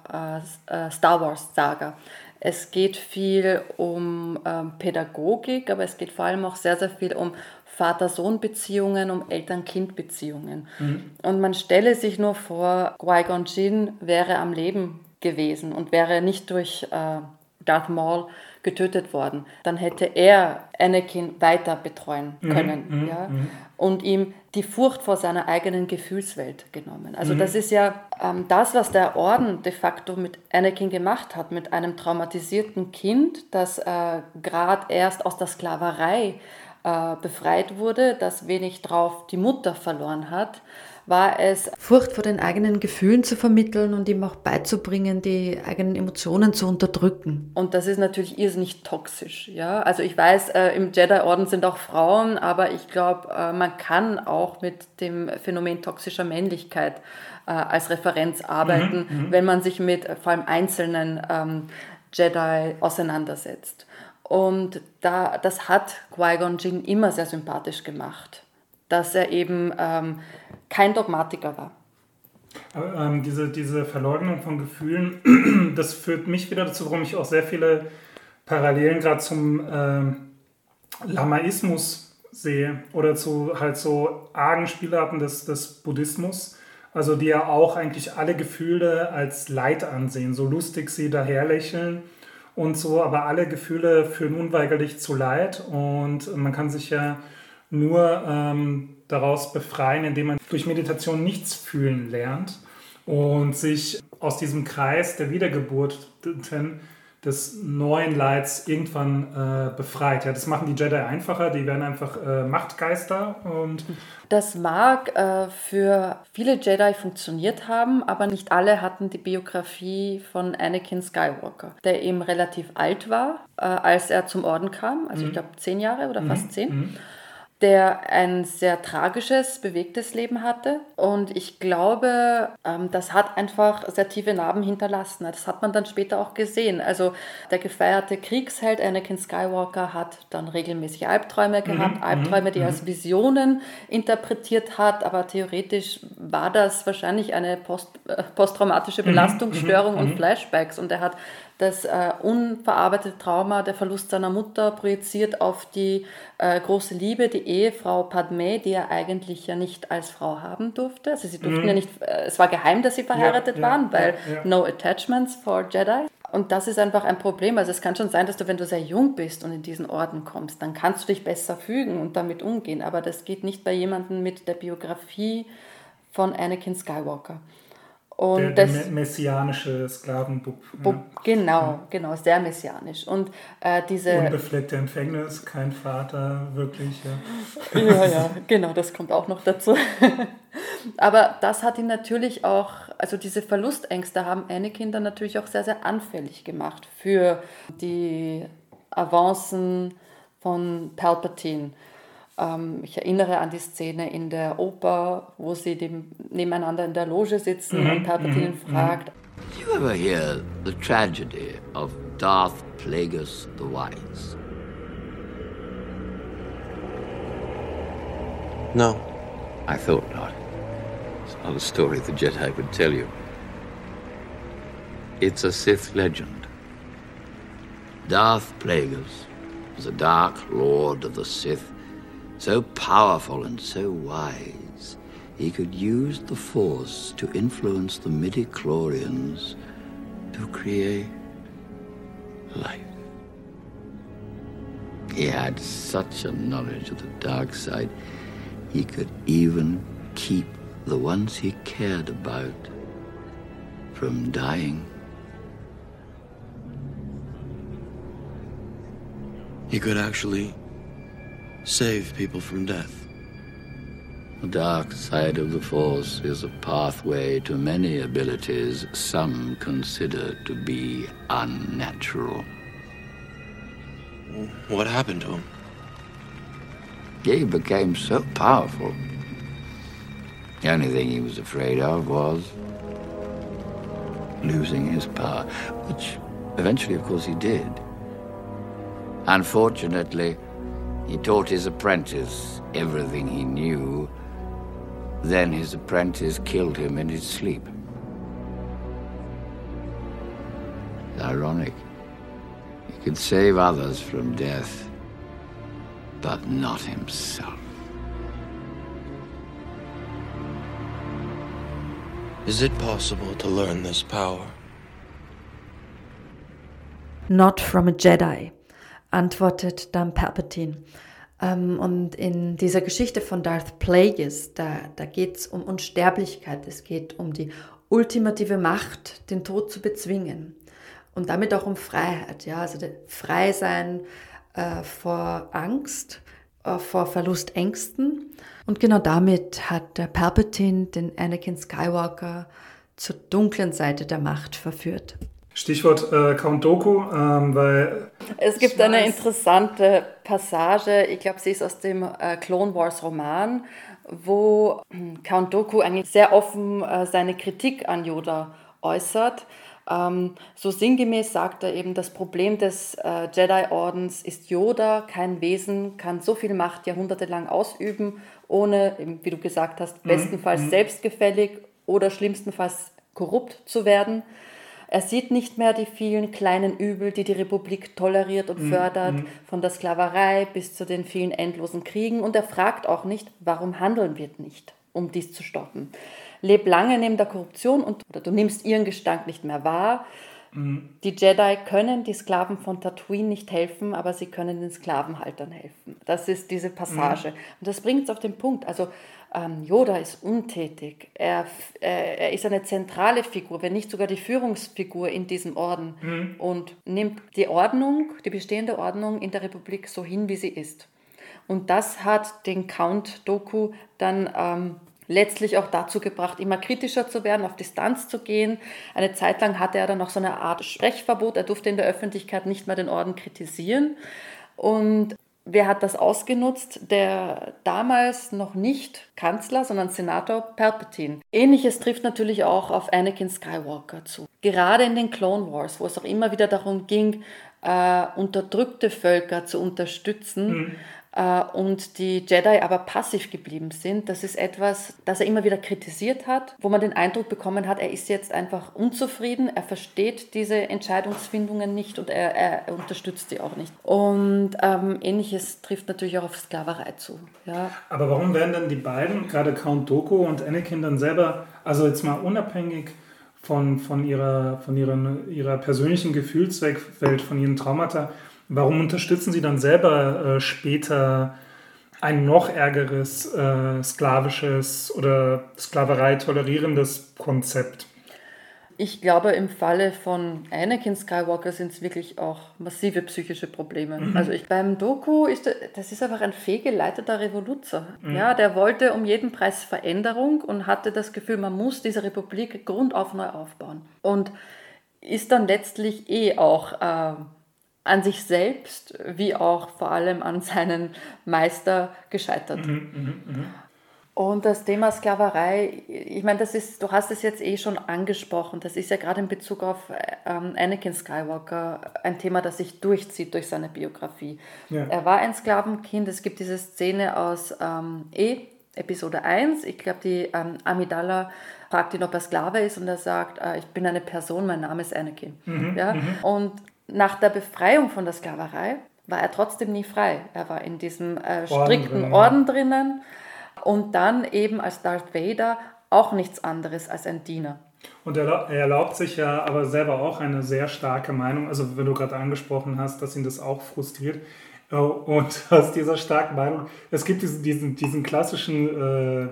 äh, äh Star Wars-Saga. Es geht viel um ähm, Pädagogik, aber es geht vor allem auch sehr, sehr viel um Vater-Sohn-Beziehungen, um Eltern-Kind-Beziehungen. Mhm. Und man stelle sich nur vor, Qui-Gon Jinn wäre am Leben gewesen und wäre nicht durch äh, Darth Maul getötet worden, dann hätte er Anakin weiter betreuen können ja? und ihm die Furcht vor seiner eigenen Gefühlswelt genommen. Also das ist ja ähm, das, was der Orden de facto mit Anakin gemacht hat, mit einem traumatisierten Kind, das äh, gerade erst aus der Sklaverei äh, befreit wurde, das wenig drauf die Mutter verloren hat, war es Furcht vor den eigenen Gefühlen zu vermitteln und ihm auch beizubringen, die eigenen Emotionen zu unterdrücken. Und das ist natürlich irrsinnig toxisch. Ja? Also ich weiß, äh, im Jedi-Orden sind auch Frauen, aber ich glaube, äh, man kann auch mit dem Phänomen toxischer Männlichkeit äh, als Referenz arbeiten, Mhm, wenn man sich mit äh, vor allem einzelnen ähm, Jedi auseinandersetzt. Und da, das hat Qui-Gon Jinn immer sehr sympathisch gemacht, dass er eben ähm, kein Dogmatiker war. Ähm, diese, diese Verleugnung von Gefühlen, das führt mich wieder dazu, warum ich auch sehr viele Parallelen gerade zum ähm, Lamaismus sehe oder zu halt so argen Spielarten des, des Buddhismus, also die ja auch eigentlich alle Gefühle als Leid ansehen, so lustig sie daherlächeln und so, aber alle Gefühle führen unweigerlich zu Leid und man kann sich ja nur ähm, daraus befreien, indem man durch Meditation nichts fühlen lernt und sich aus diesem Kreis der Wiedergeburt des neuen Leids irgendwann äh, befreit. Ja, das machen die Jedi einfacher, die werden einfach äh, Machtgeister und Das mag äh, für viele Jedi funktioniert haben, aber nicht alle hatten die Biografie von Anakin Skywalker, der eben relativ alt war, äh, als er zum Orden kam, also ich glaube zehn Jahre oder fast zehn, der ein sehr tragisches, bewegtes Leben hatte. Und ich glaube, ähm, das hat einfach sehr tiefe Narben hinterlassen. Das hat man dann später auch gesehen. Also der gefeierte Kriegsheld Anakin Skywalker hat dann regelmäßig Albträume gehabt, Albträume, die er als Visionen interpretiert hat, aber theoretisch war das wahrscheinlich eine Post, äh, posttraumatische Belastungsstörung und Flashbacks. Und er hat das äh, unverarbeitete Trauma, der Verlust seiner Mutter projiziert auf die äh, große Liebe, die Ehefrau Padme, die er eigentlich ja nicht als Frau haben durfte. Also sie durften ja nicht, äh, es war geheim, dass sie verheiratet Mhm. ja, waren, weil ja, ja. no attachments for Jedi. Und das ist einfach ein Problem. Also es kann schon sein, dass du, wenn du sehr jung bist und in diesen Orden kommst, dann kannst du dich besser fügen und damit umgehen. Aber das geht nicht bei jemandem mit der Biografie von Anakin Skywalker. Und der, der das, me- messianische Sklavenbub. Bo- Ja. Genau, genau, sehr messianisch. Und äh, diese. Unbefleckte Empfängnis, kein Vater, wirklich. Ja. Ja, ja, genau, das kommt auch noch dazu. Aber das hat ihn natürlich auch, also diese Verlustängste haben Anakin dann natürlich auch sehr, sehr anfällig gemacht für die Avancen von Palpatine. Ähm, ich erinnere an die Szene in der Oper, wo sie dem, nebeneinander in der Loge sitzen und Palpatine ihn fragt, Did you ever hear the tragedy of Darth Plagueis the Wise? No. I thought not. It's not a story the Jedi would tell you. It's a Sith legend. Darth Plagueis was a dark lord of the Sith, so powerful and so wise, he could use the Force to influence the midi-chlorians to create life. He had such a knowledge of the dark side, he could even keep the ones he cared about from dying. He could actually save people from death. The dark side of the Force is a pathway to many abilities some consider to be unnatural. What happened to him? He became so powerful. The only thing he was afraid of was losing his power, which eventually, of course, he did. Unfortunately, he taught his apprentice everything he knew. Then his apprentice killed him in his sleep. It's ironic. He could save others from death, but not himself. Is it possible to learn this power? Not from a Jedi, antwortet dann Palpatine. Ähm, und in dieser Geschichte von Darth Plagueis, da, da geht es um Unsterblichkeit, es geht um die ultimative Macht, den Tod zu bezwingen. Und damit auch um Freiheit, ja, also frei sein äh, vor Angst, äh, vor Verlustängsten. Und genau damit hat der Palpatine den Anakin Skywalker zur dunklen Seite der Macht verführt. Stichwort äh, Count Doku, ähm, weil. Es gibt eine interessante Passage, ich glaube, sie ist aus dem äh, Clone Wars Roman, wo hm, Count Doku eigentlich sehr offen äh, seine Kritik an Yoda äußert. Ähm, so sinngemäß sagt er eben, das Problem des äh, Jedi-Ordens ist Yoda, kein Wesen, kann so viel Macht jahrhundertelang ausüben, ohne, wie du gesagt hast, mhm. bestenfalls mhm. selbstgefällig oder schlimmstenfalls korrupt zu werden. Er sieht nicht mehr die vielen kleinen Übel, die die Republik toleriert und mhm. fördert, mhm. von der Sklaverei bis zu den vielen endlosen Kriegen. Und er fragt auch nicht, warum handeln wir nicht, um dies zu stoppen. Leb lange neben der Korruption und oder du nimmst ihren Gestank nicht mehr wahr. Mhm. Die Jedi können die Sklaven von Tatooine nicht helfen, aber sie können den Sklavenhaltern helfen. Das ist diese Passage. Mhm. Und das bringt es auf den Punkt. Also ähm, Yoda ist untätig. Er, äh, er ist eine zentrale Figur, wenn nicht sogar die Führungsfigur in diesem Orden mhm. und nimmt die Ordnung, die bestehende Ordnung in der Republik so hin, wie sie ist. Und das hat den Count-Doku dann ähm, letztlich auch dazu gebracht, immer kritischer zu werden, auf Distanz zu gehen. Eine Zeit lang hatte er dann noch so eine Art Sprechverbot. Er durfte in der Öffentlichkeit nicht mehr den Orden kritisieren. Und Wer hat das ausgenutzt? Der damals noch nicht Kanzler, sondern Senator Palpatine. Ähnliches trifft natürlich auch auf Anakin Skywalker zu. Gerade in den Clone Wars, wo es auch immer wieder darum ging, äh, unterdrückte Völker zu unterstützen, mhm und die Jedi aber passiv geblieben sind. Das ist etwas, das er immer wieder kritisiert hat, wo man den Eindruck bekommen hat, er ist jetzt einfach unzufrieden, er versteht diese Entscheidungsfindungen nicht und er, er unterstützt sie auch nicht. Und ähm, ähnliches trifft natürlich auch auf Sklaverei zu. Ja. Aber warum werden denn die beiden, gerade Count Doku und Anakin, dann selber, also jetzt mal unabhängig von, von, ihrer, von ihrer, ihrer persönlichen Gefühlswelt, von ihren Traumata, Warum unterstützen Sie dann selber äh, später ein noch ärgeres äh, sklavisches oder Sklaverei tolerierendes Konzept? Ich glaube, im Falle von Anakin Skywalker sind es wirklich auch massive psychische Probleme. Mhm. Also ich, beim Doku ist das ist einfach ein fehlgeleiteter Revoluzer. Mhm. Ja, der wollte um jeden Preis Veränderung und hatte das Gefühl, man muss diese Republik grundauf neu aufbauen. Und ist dann letztlich eh auch äh, an sich selbst wie auch vor allem an seinen Meister gescheitert. Mhm, mh, mh. Und das Thema Sklaverei, ich meine, das ist, du hast es jetzt eh schon angesprochen, das ist ja gerade in Bezug auf ähm, Anakin Skywalker ein Thema, das sich durchzieht durch seine Biografie. Ja. Er war ein Sklavenkind, es gibt diese Szene aus ähm, E, Episode 1, ich glaube, die ähm, Amidala fragt ihn, ob er Sklave ist und er sagt, äh, ich bin eine Person, mein Name ist Anakin. Mhm, ja? Mhm. Und nach der Befreiung von der Sklaverei war er trotzdem nie frei. Er war in diesem äh, strikten Orden, Orden drinnen und dann eben als Darth Vader auch nichts anderes als ein Diener. Und er, er erlaubt sich ja aber selber auch eine sehr starke Meinung. Also wenn du gerade angesprochen hast, dass ihn das auch frustriert. Äh, und aus dieser starken Meinung, es gibt diesen, diesen, diesen klassischen äh,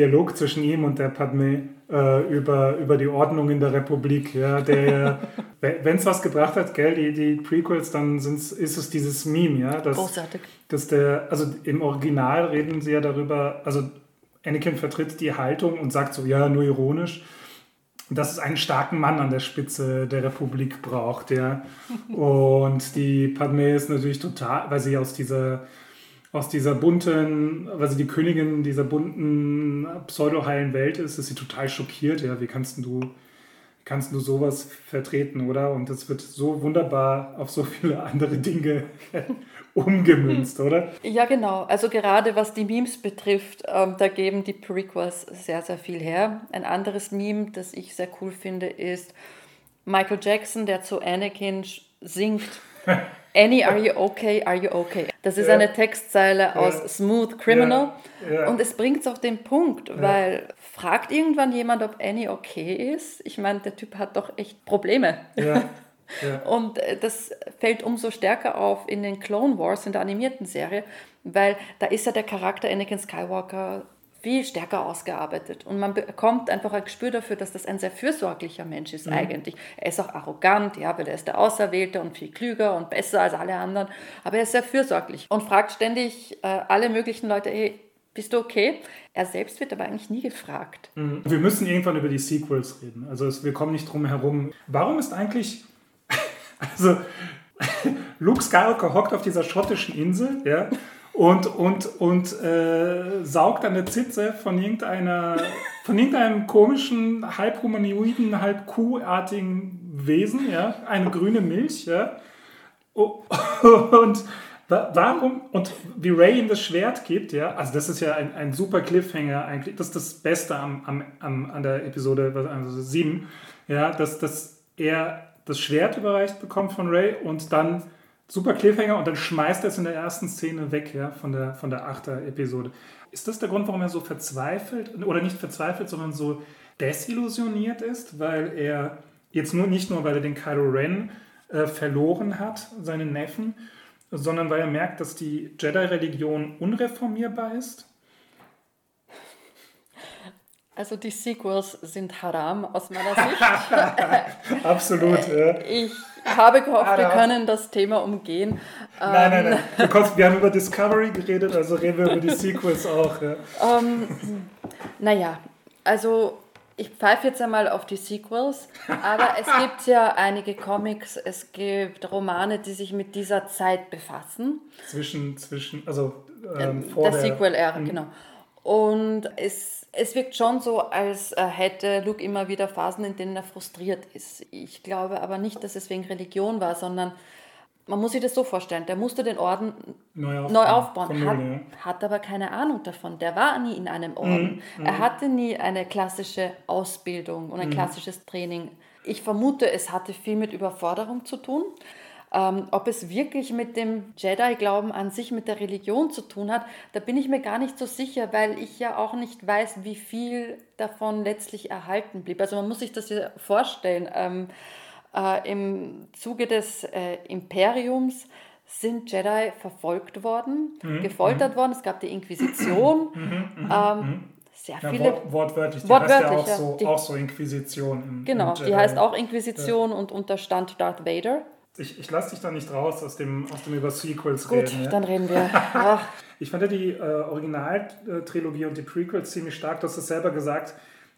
Dialog zwischen ihm und der Padme äh, über, über die Ordnung in der Republik. Ja, der, wenn es was gebracht hat, gell, die, die Prequels, dann ist es dieses Meme, ja. Dass, Großartig. Dass der, also im Original reden sie ja darüber, also Anakin vertritt die Haltung und sagt so, ja, nur ironisch, dass es einen starken Mann an der Spitze der Republik braucht, ja. Und die Padme ist natürlich total, weil sie aus dieser aus dieser bunten, weil sie die Königin dieser bunten pseudo-heilen Welt ist, ist sie total schockiert. Ja, wie kannst du, kannst du sowas vertreten, oder? Und das wird so wunderbar auf so viele andere Dinge umgemünzt, oder? Ja, genau. Also gerade was die Memes betrifft, ähm, da geben die Prequels sehr, sehr viel her. Ein anderes Meme, das ich sehr cool finde, ist Michael Jackson, der zu Anakin singt. Annie, are you okay? Are you okay? Das ist ja. eine Textzeile ja. aus Smooth Criminal. Ja. Und es bringt es auf den Punkt, weil fragt irgendwann jemand, ob Annie okay ist? Ich meine, der Typ hat doch echt Probleme. Und äh, das fällt umso stärker auf in den Clone Wars, in der animierten Serie, weil da ist ja der Charakter Anakin Skywalker viel stärker ausgearbeitet. Und man bekommt einfach ein Gespür dafür, dass das ein sehr fürsorglicher Mensch ist eigentlich. Er ist auch arrogant, ja, weil er ist der Auserwählte und viel klüger und besser als alle anderen. Aber er ist sehr fürsorglich und fragt ständig äh, alle möglichen Leute, hey, bist du okay? Er selbst wird aber eigentlich nie gefragt. Mhm. Wir müssen irgendwann über die Sequels reden. Also es, wir kommen nicht drum herum. Warum ist eigentlich, also Luke Skywalker hockt auf dieser schottischen Insel, ja, und, und, und äh, saugt an der Zitze von irgendeiner, von irgendeinem komischen, halb humanoiden, halb kuhartigen Wesen, ja, eine grüne Milch, ja. Oh, Und wa- warum, und wie Ray ihm das Schwert gibt, ja, also das ist ja ein, ein super Cliffhanger eigentlich, das ist das Beste am, am, am, an der Episode also 7, ja, dass, dass er das Schwert überreicht bekommt von Ray und dann super Cliffhanger und dann schmeißt er es in der ersten Szene weg, ja, von der, von der 8. Episode. Ist das der Grund, warum er so verzweifelt, oder nicht verzweifelt, sondern so desillusioniert ist, weil er jetzt nur nicht nur, weil er den Kylo Ren äh, verloren hat, seinen Neffen, sondern weil er merkt, dass die Jedi-Religion unreformierbar ist? Also die Sequels sind Haram aus meiner Sicht. Absolut, ja. Ich habe gehofft, wir Haram. können das Thema umgehen. Nein, nein, Ähm, nein. Du kommst, wir haben über Discovery geredet, also reden wir über die Sequels auch. Ja. Ähm, naja, also ich pfeife jetzt einmal auf die Sequels, aber es gibt ja einige Comics, es gibt Romane, die sich mit dieser Zeit befassen. Zwischen, zwischen, also ähm, vor der der, Sequel-Ära, genau. Und es, es wirkt schon so, als äh, hätte Luke immer wieder Phasen, in denen er frustriert ist. Ich glaube aber nicht, dass es wegen Religion war, sondern man muss sich das so vorstellen, der musste den Orden neu aufbauen. neu aufbauen, hat, Null, ja. hat aber keine Ahnung davon. Der war nie in einem Orden. Mhm, Er hatte nie eine klassische Ausbildung und ein Mhm. klassisches Training. Ich vermute, es hatte viel mit Überforderung zu tun. Ähm, ob es wirklich mit dem Jedi-Glauben an sich, mit der Religion zu tun hat, da bin ich mir gar nicht so sicher, weil ich ja auch nicht weiß, wie viel davon letztlich erhalten blieb. Also man muss sich das ja vorstellen. Ähm, äh, Im Zuge des äh, Imperiums sind Jedi verfolgt worden, Mhm, gefoltert worden. Es gab die Inquisition. ähm, sehr Ja, viele. wort, wortwörtlich, die Wortwörtlich, heißt ja auch, ja. so, Die- auch so Inquisition. Im, Genau, im die heißt auch Inquisition und unterstand Darth Vader. Ich, ich lasse dich da nicht raus aus dem, aus dem über Sequels Gut, reden. Ja? dann reden wir. Ach, Ich fand ja die äh, Originaltrilogie und die Prequels ziemlich stark. Du hast es selber gesagt.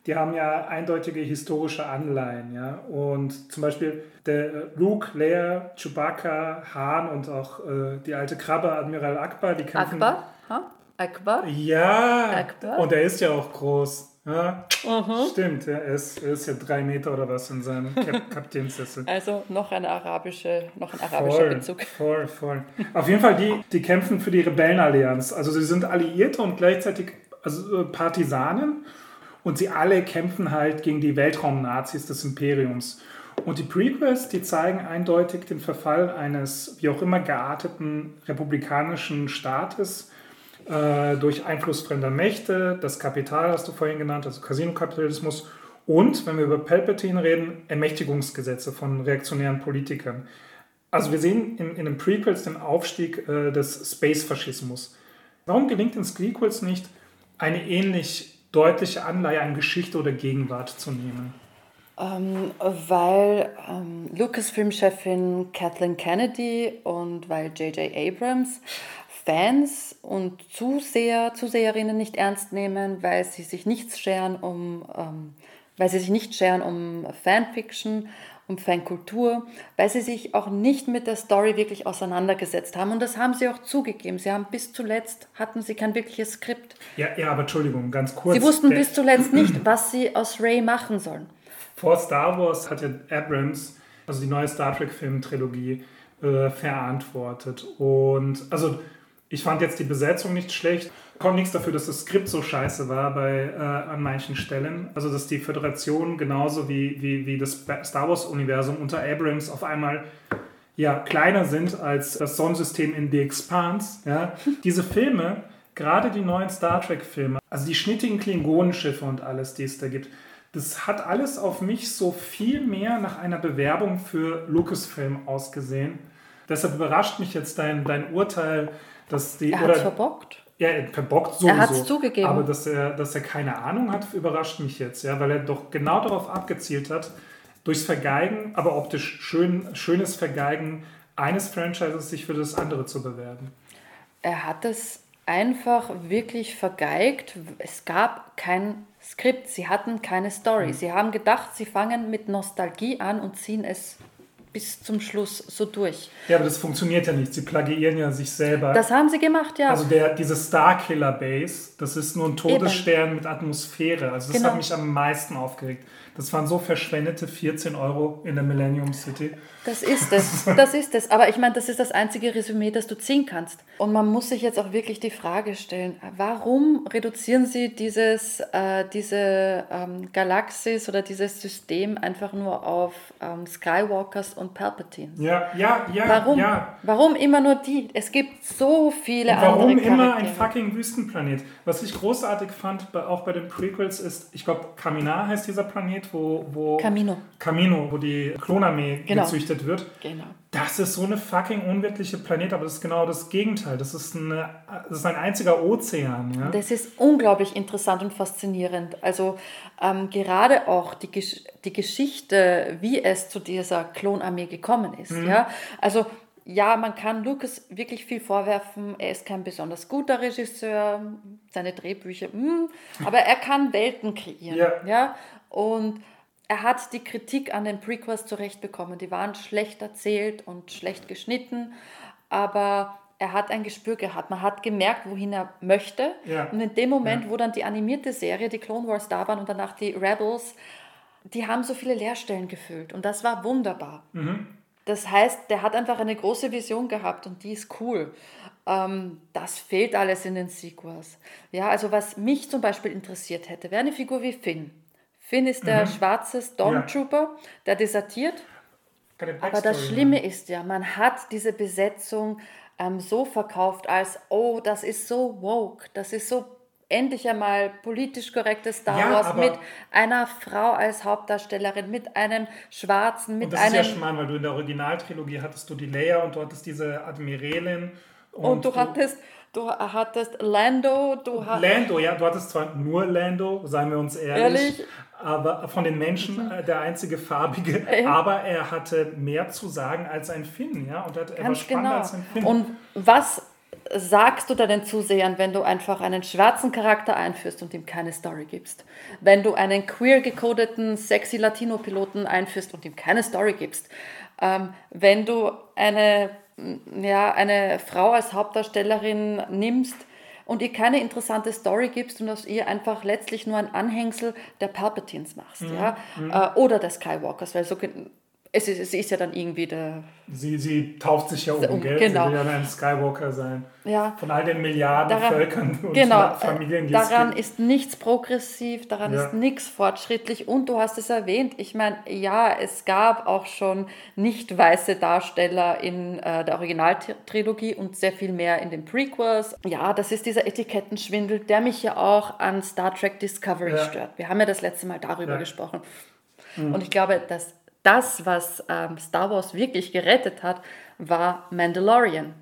Die haben ja eindeutige historische Anleihen. Ja? Und zum Beispiel der äh, Luke, Leia, Chewbacca, Han und auch äh, die alte Krabbe Admiral Akbar, die kämpfen. Akbar? Ha? Akbar? Ja, Akbar? und er ist ja auch groß. Ja? Mhm. Stimmt, ja, er, ist, er ist ja drei Meter oder was in seinem Kap Kapitänssessel. Also noch, eine arabische, noch ein arabischer Voll, Bezug. voll, voll. Auf jeden Fall, die, die kämpfen für die Rebellenallianz. Also sie sind Alliierte und gleichzeitig also äh, Partisanen. Und sie alle kämpfen halt gegen die Weltraumnazis des Imperiums. Und die Prequels, die zeigen eindeutig den Verfall eines wie auch immer gearteten republikanischen Staates äh, durch Einfluss fremder Mächte, das Kapital hast du vorhin genannt, also Casino-Kapitalismus und, wenn wir über Palpatine reden, Ermächtigungsgesetze von reaktionären Politikern. Also wir sehen in, in den Prequels den Aufstieg äh, des Space-Faschismus. Warum gelingt den Prequels nicht, eine ähnlich deutliche Anleihe an Geschichte oder Gegenwart zu nehmen? Ähm, weil ähm, Lucasfilm-Chefin Kathleen Kennedy und weil J.J. Abrams Fans und Zuseher, Zuseherinnen nicht ernst nehmen, weil sie sich nichts scheren um, ähm, weil sie sich nicht scheren um Fanfiction, um Fankultur, weil sie sich auch nicht mit der Story wirklich auseinandergesetzt haben. Und das haben sie auch zugegeben. Sie haben bis zuletzt, hatten sie kein wirkliches Skript. Ja, ja aber Entschuldigung, ganz kurz. Sie wussten bis zuletzt nicht, was sie aus Ray machen sollen. Vor Star Wars hat ja Abrams, also die neue Star Trek-Film-Trilogie, äh, verantwortet. Und also ich fand jetzt die Besetzung nicht schlecht. Kommt nichts dafür, dass das Skript so scheiße war bei, äh, an manchen Stellen. Also dass die Föderation genauso wie, wie, wie das Star Wars-Universum unter Abrams auf einmal ja, kleiner sind als das Sonnensystem in The Expanse. Ja. Diese Filme, gerade die neuen Star Trek-Filme, also die schnittigen Klingonenschiffe und alles, die es da gibt, das hat alles auf mich so viel mehr nach einer Bewerbung für Lucasfilm ausgesehen. Deshalb überrascht mich jetzt dein, dein Urteil, dass die. Er hat verbockt. Ja, er verbockt sowieso. Er hat's zugegeben. Aber dass er, dass er keine Ahnung hat, überrascht mich jetzt, ja, weil er doch genau darauf abgezielt hat, durchs Vergeigen, aber optisch schön, schönes Vergeigen eines Franchises sich für das andere zu bewerben. Er hat es einfach wirklich vergeigt. Es gab kein Skript, sie hatten keine Story. Mhm. Sie haben gedacht, sie fangen mit Nostalgie an und ziehen es bis zum Schluss so durch. Ja, aber das funktioniert ja nicht. Sie plagiieren ja sich selber. Das haben sie gemacht, ja. Also der, diese Starkiller Base, das ist nur ein Todesstern mit Atmosphäre. Also das Genau. hat mich am meisten aufgeregt. Das waren so verschwendete 14 Euro in der Millennium City. Das ist es, das ist es. Aber ich meine, das ist das einzige Resümee, das du ziehen kannst. Und man muss sich jetzt auch wirklich die Frage stellen, warum reduzieren sie dieses, äh, diese ähm, Galaxis oder dieses System einfach nur auf ähm, Skywalkers und Palpatines? Ja, ja, ja, Warum? ja. Warum immer nur die? Es gibt so viele Und warum andere immer ein fucking Wüstenplanet? Was ich großartig fand, auch bei den Prequels, ist, ich glaube, Kaminar heißt dieser Planet, wo, wo Camino. Camino, wo die Klonarmee Genau. gezüchtet wird. Genau. Das ist so eine fucking unwirtliche Planet, aber das ist genau das Gegenteil. Das ist, eine, das ist ein einziger Ozean. Ja? Das ist unglaublich interessant und faszinierend. Also ähm, gerade auch die, die Geschichte, wie es zu dieser Klonarmee gekommen ist. Mhm. Ja? Also ja, man kann Lucas wirklich viel vorwerfen. Er ist kein besonders guter Regisseur, seine Drehbücher, mm, aber er kann Welten kreieren. Ja. Ja? Und er hat die Kritik an den Prequels zurechtbekommen. Die waren schlecht erzählt und schlecht geschnitten, aber er hat ein Gespür gehabt. Man hat gemerkt, wohin er möchte. Ja. Und in dem Moment, Ja. wo dann die animierte Serie, die Clone Wars da waren und danach die Rebels, die haben so viele Leerstellen gefüllt. Und das war wunderbar. Das heißt, der hat einfach eine große Vision gehabt und die ist cool. Ähm, das fehlt alles in den Sequels. Ja, also was mich zum Beispiel interessiert hätte, wäre eine Figur wie Finn. Finn ist der schwarze Stormtrooper, der desertiert. Aber das Schlimme ist ja, man hat diese Besetzung ähm, so verkauft als, oh, das ist so woke, das ist so endlich einmal politisch korrektes Star Ja, Wars mit einer Frau als Hauptdarstellerin, mit einem Schwarzen, mit Und das ist ja Schmarrn, weil du in der Originaltrilogie hattest du die Leia und du hattest diese Admiralin. und du hattest, du hattest Lando, du hattest... Lando, ja, du hattest zwar nur Lando, seien wir uns ehrlich, Ehrlich? Mhm. aber von den Menschen äh, der einzige farbige, aber er hatte mehr zu sagen als ein Finn, ja, und er, er war spannender genau. als ein Finn. Und was sagst du da den Zusehern, wenn du einfach einen schwarzen Charakter einführst und ihm keine Story gibst? Wenn du einen queer gecodeten, sexy Latino-Piloten einführst und ihm keine Story gibst? Ähm, wenn du eine, ja, eine Frau als Hauptdarstellerin nimmst und ihr keine interessante Story gibst und aus ihr einfach letztlich nur ein Anhängsel der Palpatines machst, Mhm. ja? Äh, oder der Skywalkers, weil so es ist, es ist ja dann irgendwie der, sie, sie tauft sich ja um, So, gell? genau. Sie will ja ein Skywalker sein. ja, Von all den Milliarden Daran- Völkern und genau, Familien, die es daran ist nichts progressiv, daran Ja. ist nichts fortschrittlich und du hast es erwähnt, ich meine, ja, es gab auch schon nicht weiße Darsteller in äh, der Originaltrilogie und sehr viel mehr in den Prequels. Ja, das ist dieser Etikettenschwindel, der mich ja auch an Star Trek Discovery Ja. stört. Wir haben ja das letzte Mal darüber Ja. gesprochen. Und ich glaube, dass das, was ähm, Star Wars wirklich gerettet hat, war Mandalorian.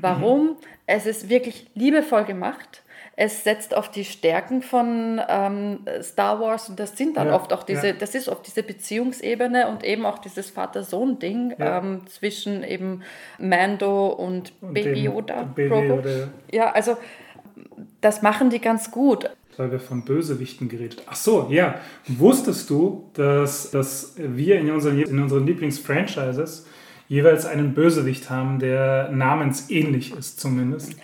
Warum? Es ist wirklich liebevoll gemacht. Es setzt auf die Stärken von ähm, Star Wars und das sind dann Ja, oft auch diese, ja. das ist oft diese Beziehungsebene und eben auch dieses Vater-Sohn-Ding Ja. ähm, zwischen eben Mando und, Baby dem Yoda. Baby. Yoda. Ja, also das machen die ganz gut. Weil wir von Bösewichten geredet. Ach so, ja. Wusstest du, dass, dass wir in unseren, in unseren Lieblingsfranchises jeweils einen Bösewicht haben, der namensähnlich ist zumindest?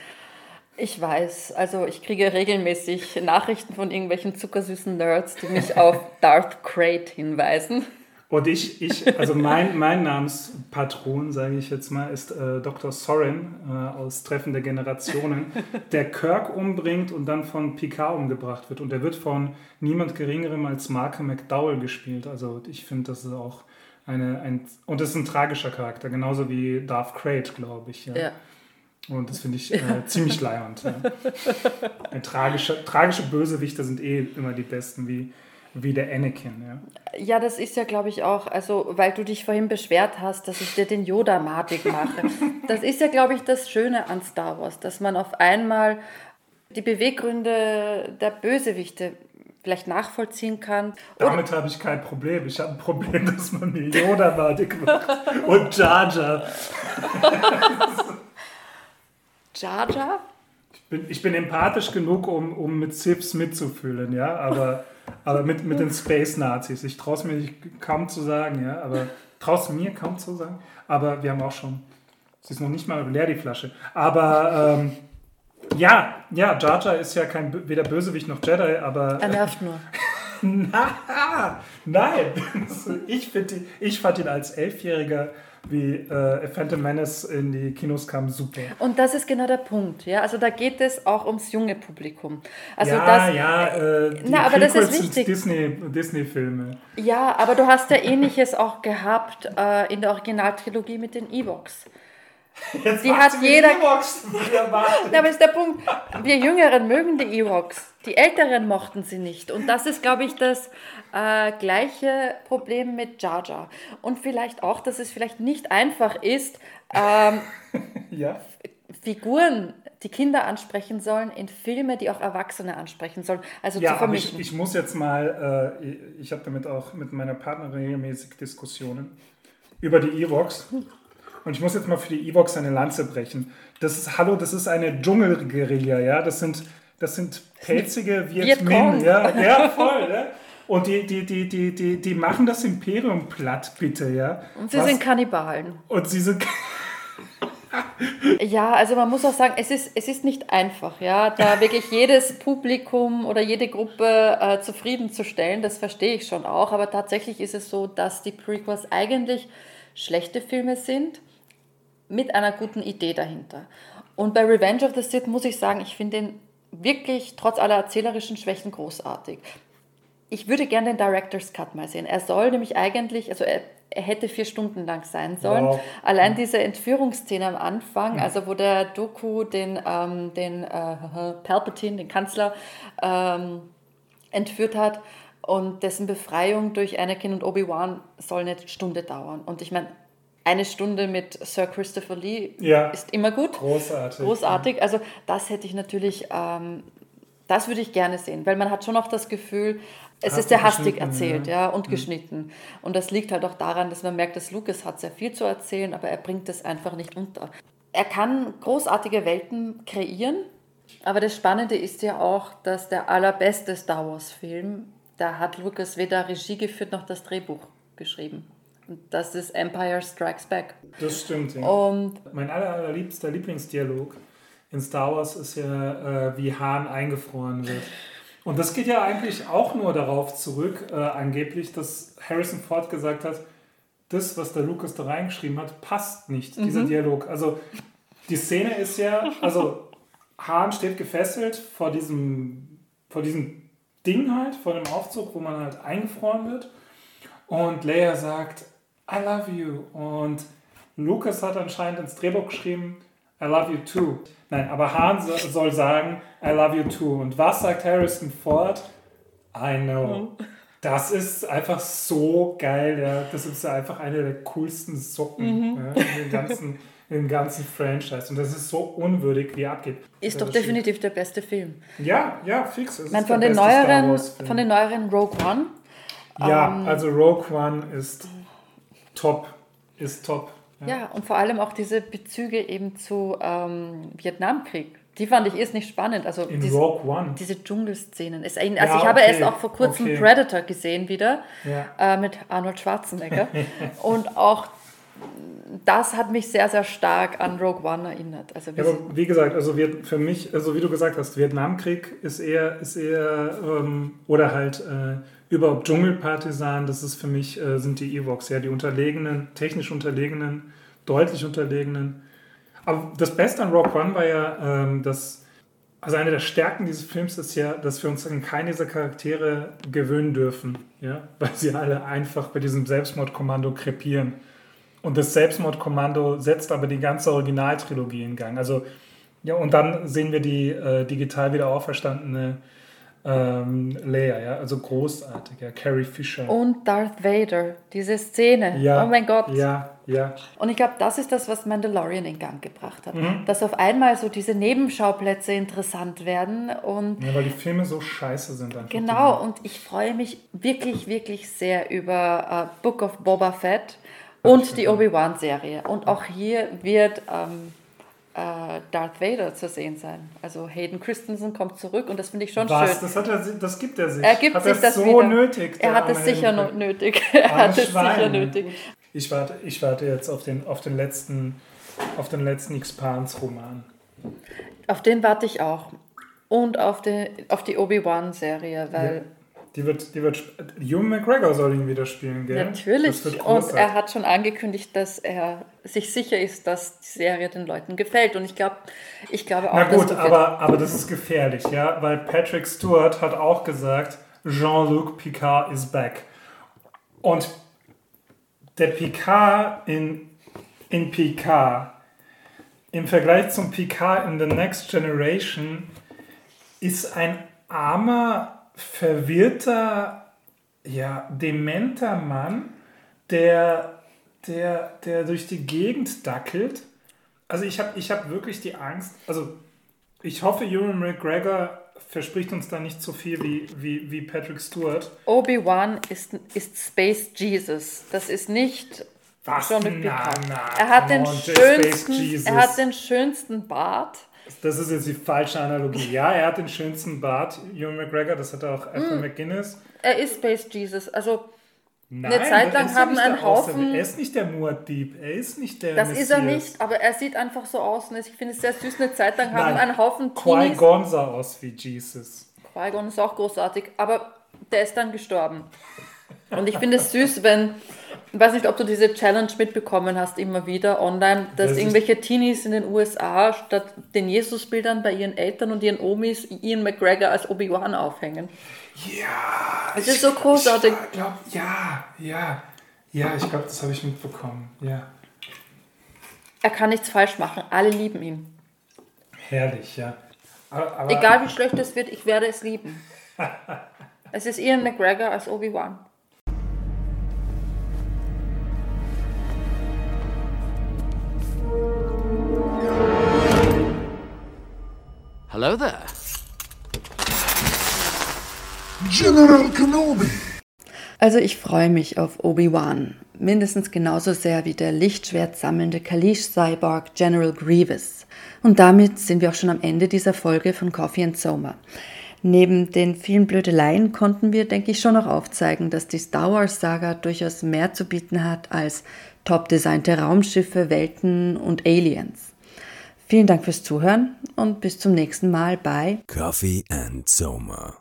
Ich weiß, also ich kriege regelmäßig Nachrichten von irgendwelchen zuckersüßen Nerds, die mich auf Darth Crate hinweisen. Und ich, ich also mein, mein Namenspatron, sage ich jetzt mal, ist äh, Dr. Sorin äh, aus Treffen der Generationen, der Kirk umbringt und dann von Picard umgebracht wird. Und der wird von niemand Geringerem als Marke McDowell gespielt. Also ich finde, das ist auch eine, ein, und das ist ein tragischer Charakter, genauso wie Darth Crate, glaube ich. Ja. Ja. Und das finde ich äh, ziemlich leiernd. Ja. Ein tragischer, tragische Bösewichte sind eh immer die besten, wie wie der Anakin. Ja, Ja, das ist ja, glaube ich, auch, also weil du dich vorhin beschwert hast, dass ich dir den Yoda madig mache. Das ist ja, glaube ich, das Schöne an Star Wars, dass man auf einmal die Beweggründe der Bösewichte vielleicht nachvollziehen kann. Damit habe ich kein Problem. Ich habe ein Problem, dass man mir Yoda madig macht und Jar Jar. Jar Jar? Ich bin, ich bin empathisch genug, um, um mit Siths mitzufühlen, ja, aber, aber mit, mit den Space-Nazis. Ich traue es mir nicht, kaum zu sagen, ja, aber traue es mir kaum zu sagen. Aber wir haben auch schon, sie ist noch nicht mal leer, die Flasche. Aber ähm, ja, ja, Jar Jar ist ja kein, weder Bösewicht noch Jedi, aber... Er nervt nur. Na, nein, ich, find ich fand ihn als Elfjähriger, wie äh, Phantom Menace in die Kinos kam, super. Und das ist genau der Punkt, ja. Also da geht es auch ums junge Publikum. Also ja, das, ja, äh, die Na, aber das ist wichtig. Disney, Disney-Filme. Ja, aber du hast ja ähnliches auch gehabt äh, in der Originaltrilogie mit den Ewoks. Jetzt Die hat jeder- Ewoks. Na, aber ist der Punkt, wir Jüngeren mögen die Ewoks, die Älteren mochten sie nicht. Und das ist, glaube ich, das äh, gleiche Problem mit Jar Jar. Und vielleicht auch, dass es vielleicht nicht einfach ist, ähm, Ja, Figuren, die Kinder ansprechen sollen, in Filme, die auch Erwachsene ansprechen sollen. Also ja zu aber ich, vermischen. ich muss jetzt mal, äh, ich, ich habe damit auch mit meiner Partnerin regelmäßig Diskussionen über die Ewoks. Und ich muss jetzt mal für die Ewoks eine Lanze brechen. Das ist, hallo, das ist eine Dschungelguerilla, ja. Das sind, das sind pelzige. Vietmin, ja. Ja, voll, ja. Und die, die, die, die, die, die machen das Imperium platt, bitte, ja. Und sie Was- sind Kannibalen. und sie sind. Ja, also man muss auch sagen, es ist, es ist nicht einfach, ja, da wirklich jedes Publikum oder jede Gruppe äh, zufriedenzustellen, das verstehe ich schon auch, aber tatsächlich ist es so, dass die Prequels eigentlich schlechte Filme sind mit einer guten Idee dahinter. Und bei Revenge of the Sith muss ich sagen, ich finde ihn wirklich trotz aller erzählerischen Schwächen großartig. Ich würde gerne den Director's Cut mal sehen. Er soll nämlich eigentlich, also er, er hätte vier Stunden lang sein sollen. Wow. Allein diese Entführungsszene am Anfang, also wo der Doku den, ähm, den äh, Palpatine, den Kanzler, ähm, entführt hat und dessen Befreiung durch Anakin und Obi-Wan soll eine Stunde dauern. Und ich meine, eine Stunde mit Sir Christopher Lee Ja. ist immer gut. Großartig. Großartig. Also das hätte ich natürlich, ähm, das würde ich gerne sehen, weil man hat schon auch das Gefühl, es Hastig ist sehr hastig erzählt, ja. ja, und geschnitten. Und das liegt halt auch daran, dass man merkt, dass Lucas hat sehr viel zu erzählen, aber er bringt es einfach nicht unter. Er kann großartige Welten kreieren, aber das Spannende ist ja auch, dass der allerbeste Star Wars-Film, da hat Lucas weder Regie geführt noch das Drehbuch geschrieben. Das ist Empire Strikes Back. Das stimmt, ja. Und Mein aller, allerliebster Lieblingsdialog in Star Wars ist ja, äh, wie Hahn eingefroren wird. Und das geht ja eigentlich auch nur darauf zurück, äh, angeblich, dass Harrison Ford gesagt hat, das, was der Lucas da reingeschrieben hat, passt nicht, dieser Dialog. Also die Szene ist ja, also Hahn steht gefesselt vor diesem, vor diesem Ding halt, vor dem Aufzug, wo man halt eingefroren wird. Und Leia sagt, I love you. Und Lucas hat anscheinend ins Drehbuch geschrieben, I love you too. Nein, aber Hahn so, soll sagen, I love you too. Und was sagt Harrison Ford? I know. Das ist einfach so geil. Ja. Das ist einfach eine der coolsten Socken ja, in, den ganzen, in ganzen Franchise. Und das ist so unwürdig, wie er abgeht. ist doch definitiv der beste Film. Ja, ja, fix. Es Ich meine, ist von den, neueren, von den neueren Rogue One, Ja, also Rogue One ist top. Ist top. ja. und vor allem auch diese Bezüge eben zu ähm, Vietnamkrieg. Die fand ich ist nicht spannend. Also In diese, Rogue One. diese Dschungelszenen. Also Ja, ich habe okay, erst auch vor kurzem okay. Predator gesehen wieder Ja. äh, mit Arnold Schwarzenegger. und auch das hat mich sehr, sehr stark an Rogue One erinnert. Also wie Ja, wie gesagt, also für mich, also wie du gesagt hast, Vietnamkrieg ist eher, ist eher ähm, oder halt äh, überhaupt Dschungelpartisan, das ist für mich, äh, sind die Ewoks, ja, die unterlegenen, technisch unterlegenen, deutlich unterlegenen. Aber das Beste an Rogue One war ja, ähm, dass, also eine der Stärken dieses Films ist ja, dass wir uns an keine dieser Charaktere gewöhnen dürfen, ja, weil sie alle einfach bei diesem Selbstmordkommando krepieren. Und das Selbstmordkommando setzt aber die ganze Originaltrilogie in Gang. Also, ja, und dann sehen wir die äh, digital wieder auferstandene ähm, Leia, ja, also großartig, ja, Carrie Fisher. Und Darth Vader, diese Szene. ja, oh mein Gott. Ja, ja. Und ich glaube, das ist das, was Mandalorian in Gang gebracht hat. Mhm. Dass auf einmal so diese Nebenschauplätze interessant werden und Ja, weil die Filme so scheiße sind einfach. Genau, und ich freue mich wirklich, wirklich sehr über äh, Book of Boba Fett und die Obi-Wan-Serie. Und auch hier wird ähm, äh, Darth Vader zu sehen sein. Also Hayden Christensen kommt zurück und das finde ich schon Was? schön. Das, hat er, das gibt er sich. Er gibt hat sich das so wieder. nötig. Er hat es sicher Hayden nötig. Er hat es sicher nötig. Ich warte, ich warte jetzt auf den, auf den letzten, auf den letzten Expans-Roman. Auf den warte ich auch. Und auf die, auf die Obi-Wan-Serie, weil Die wird, die wird, Ewan McGregor soll ihn wieder spielen, gell? Natürlich. Und er hat schon angekündigt, dass er sich sicher ist, dass die Serie den Leuten gefällt. Und ich glaube, ich glaube auch, Na gut, aber, aber das ist gefährlich, ja, weil Patrick Stewart hat auch gesagt, Jean-Luc Picard is back. Und der Picard in, in Picard im Vergleich zum Picard in The Next Generation ist ein armer, verwirrter, ja, dementer Mann, der, der, der durch die Gegend dackelt. Also ich habe ich hab wirklich die Angst, also ich hoffe, Ewan McGregor verspricht uns da nicht so viel wie, wie, wie Patrick Stewart. Obi-Wan ist, ist Space Jesus. Das ist nicht Was? Na, na, er, hat on, schönsten, Jesus. er hat den schönsten Bart. Das ist jetzt die falsche Analogie. Ja, er hat den schönsten Bart, Ewan McGregor, das hat auch Anthony Mm. McGuinness. Er ist Space Jesus. Also Nein, eine Zeit lang haben ein Haufen. Er ist nicht der Muad'Dib, er ist nicht der Das ist er Messias. nicht, aber er sieht einfach so aus. Und ich finde es sehr süß. Eine Zeit lang haben Nein, ein Haufen. Qui-Gon sah aus wie Jesus. Qui-Gon ist auch großartig, aber der ist dann gestorben. Und ich finde es süß, wenn, ich weiß nicht, ob du diese Challenge mitbekommen hast, immer wieder online, dass Das irgendwelche Teenies in den USA statt den Jesusbildern bei ihren Eltern und ihren Omis Ian McGregor als Obi-Wan aufhängen. Ja. Es ist so großartig. Ich glaub, ja, ja. Ja, ich glaube, das habe ich mitbekommen. Ja. Er kann nichts falsch machen. Alle lieben ihn. Herrlich, ja. Aber, aber Egal wie schlecht es wird, ich werde es lieben. Es ist Ian McGregor als Obi-Wan. Hello there. General Kenobi. Also ich freue mich auf Obi-Wan. Mindestens genauso sehr wie der Lichtschwert sammelnde Kalish-Cyborg General Grievous. Und damit sind wir auch schon am Ende dieser Folge von Coffee and Soma. Neben den vielen Blödeleien konnten wir, denke ich, schon noch aufzeigen, dass die Star Wars-Saga durchaus mehr zu bieten hat als top designte Raumschiffe, Welten und Aliens. Vielen Dank fürs Zuhören und bis zum nächsten Mal bei Coffee and Soma.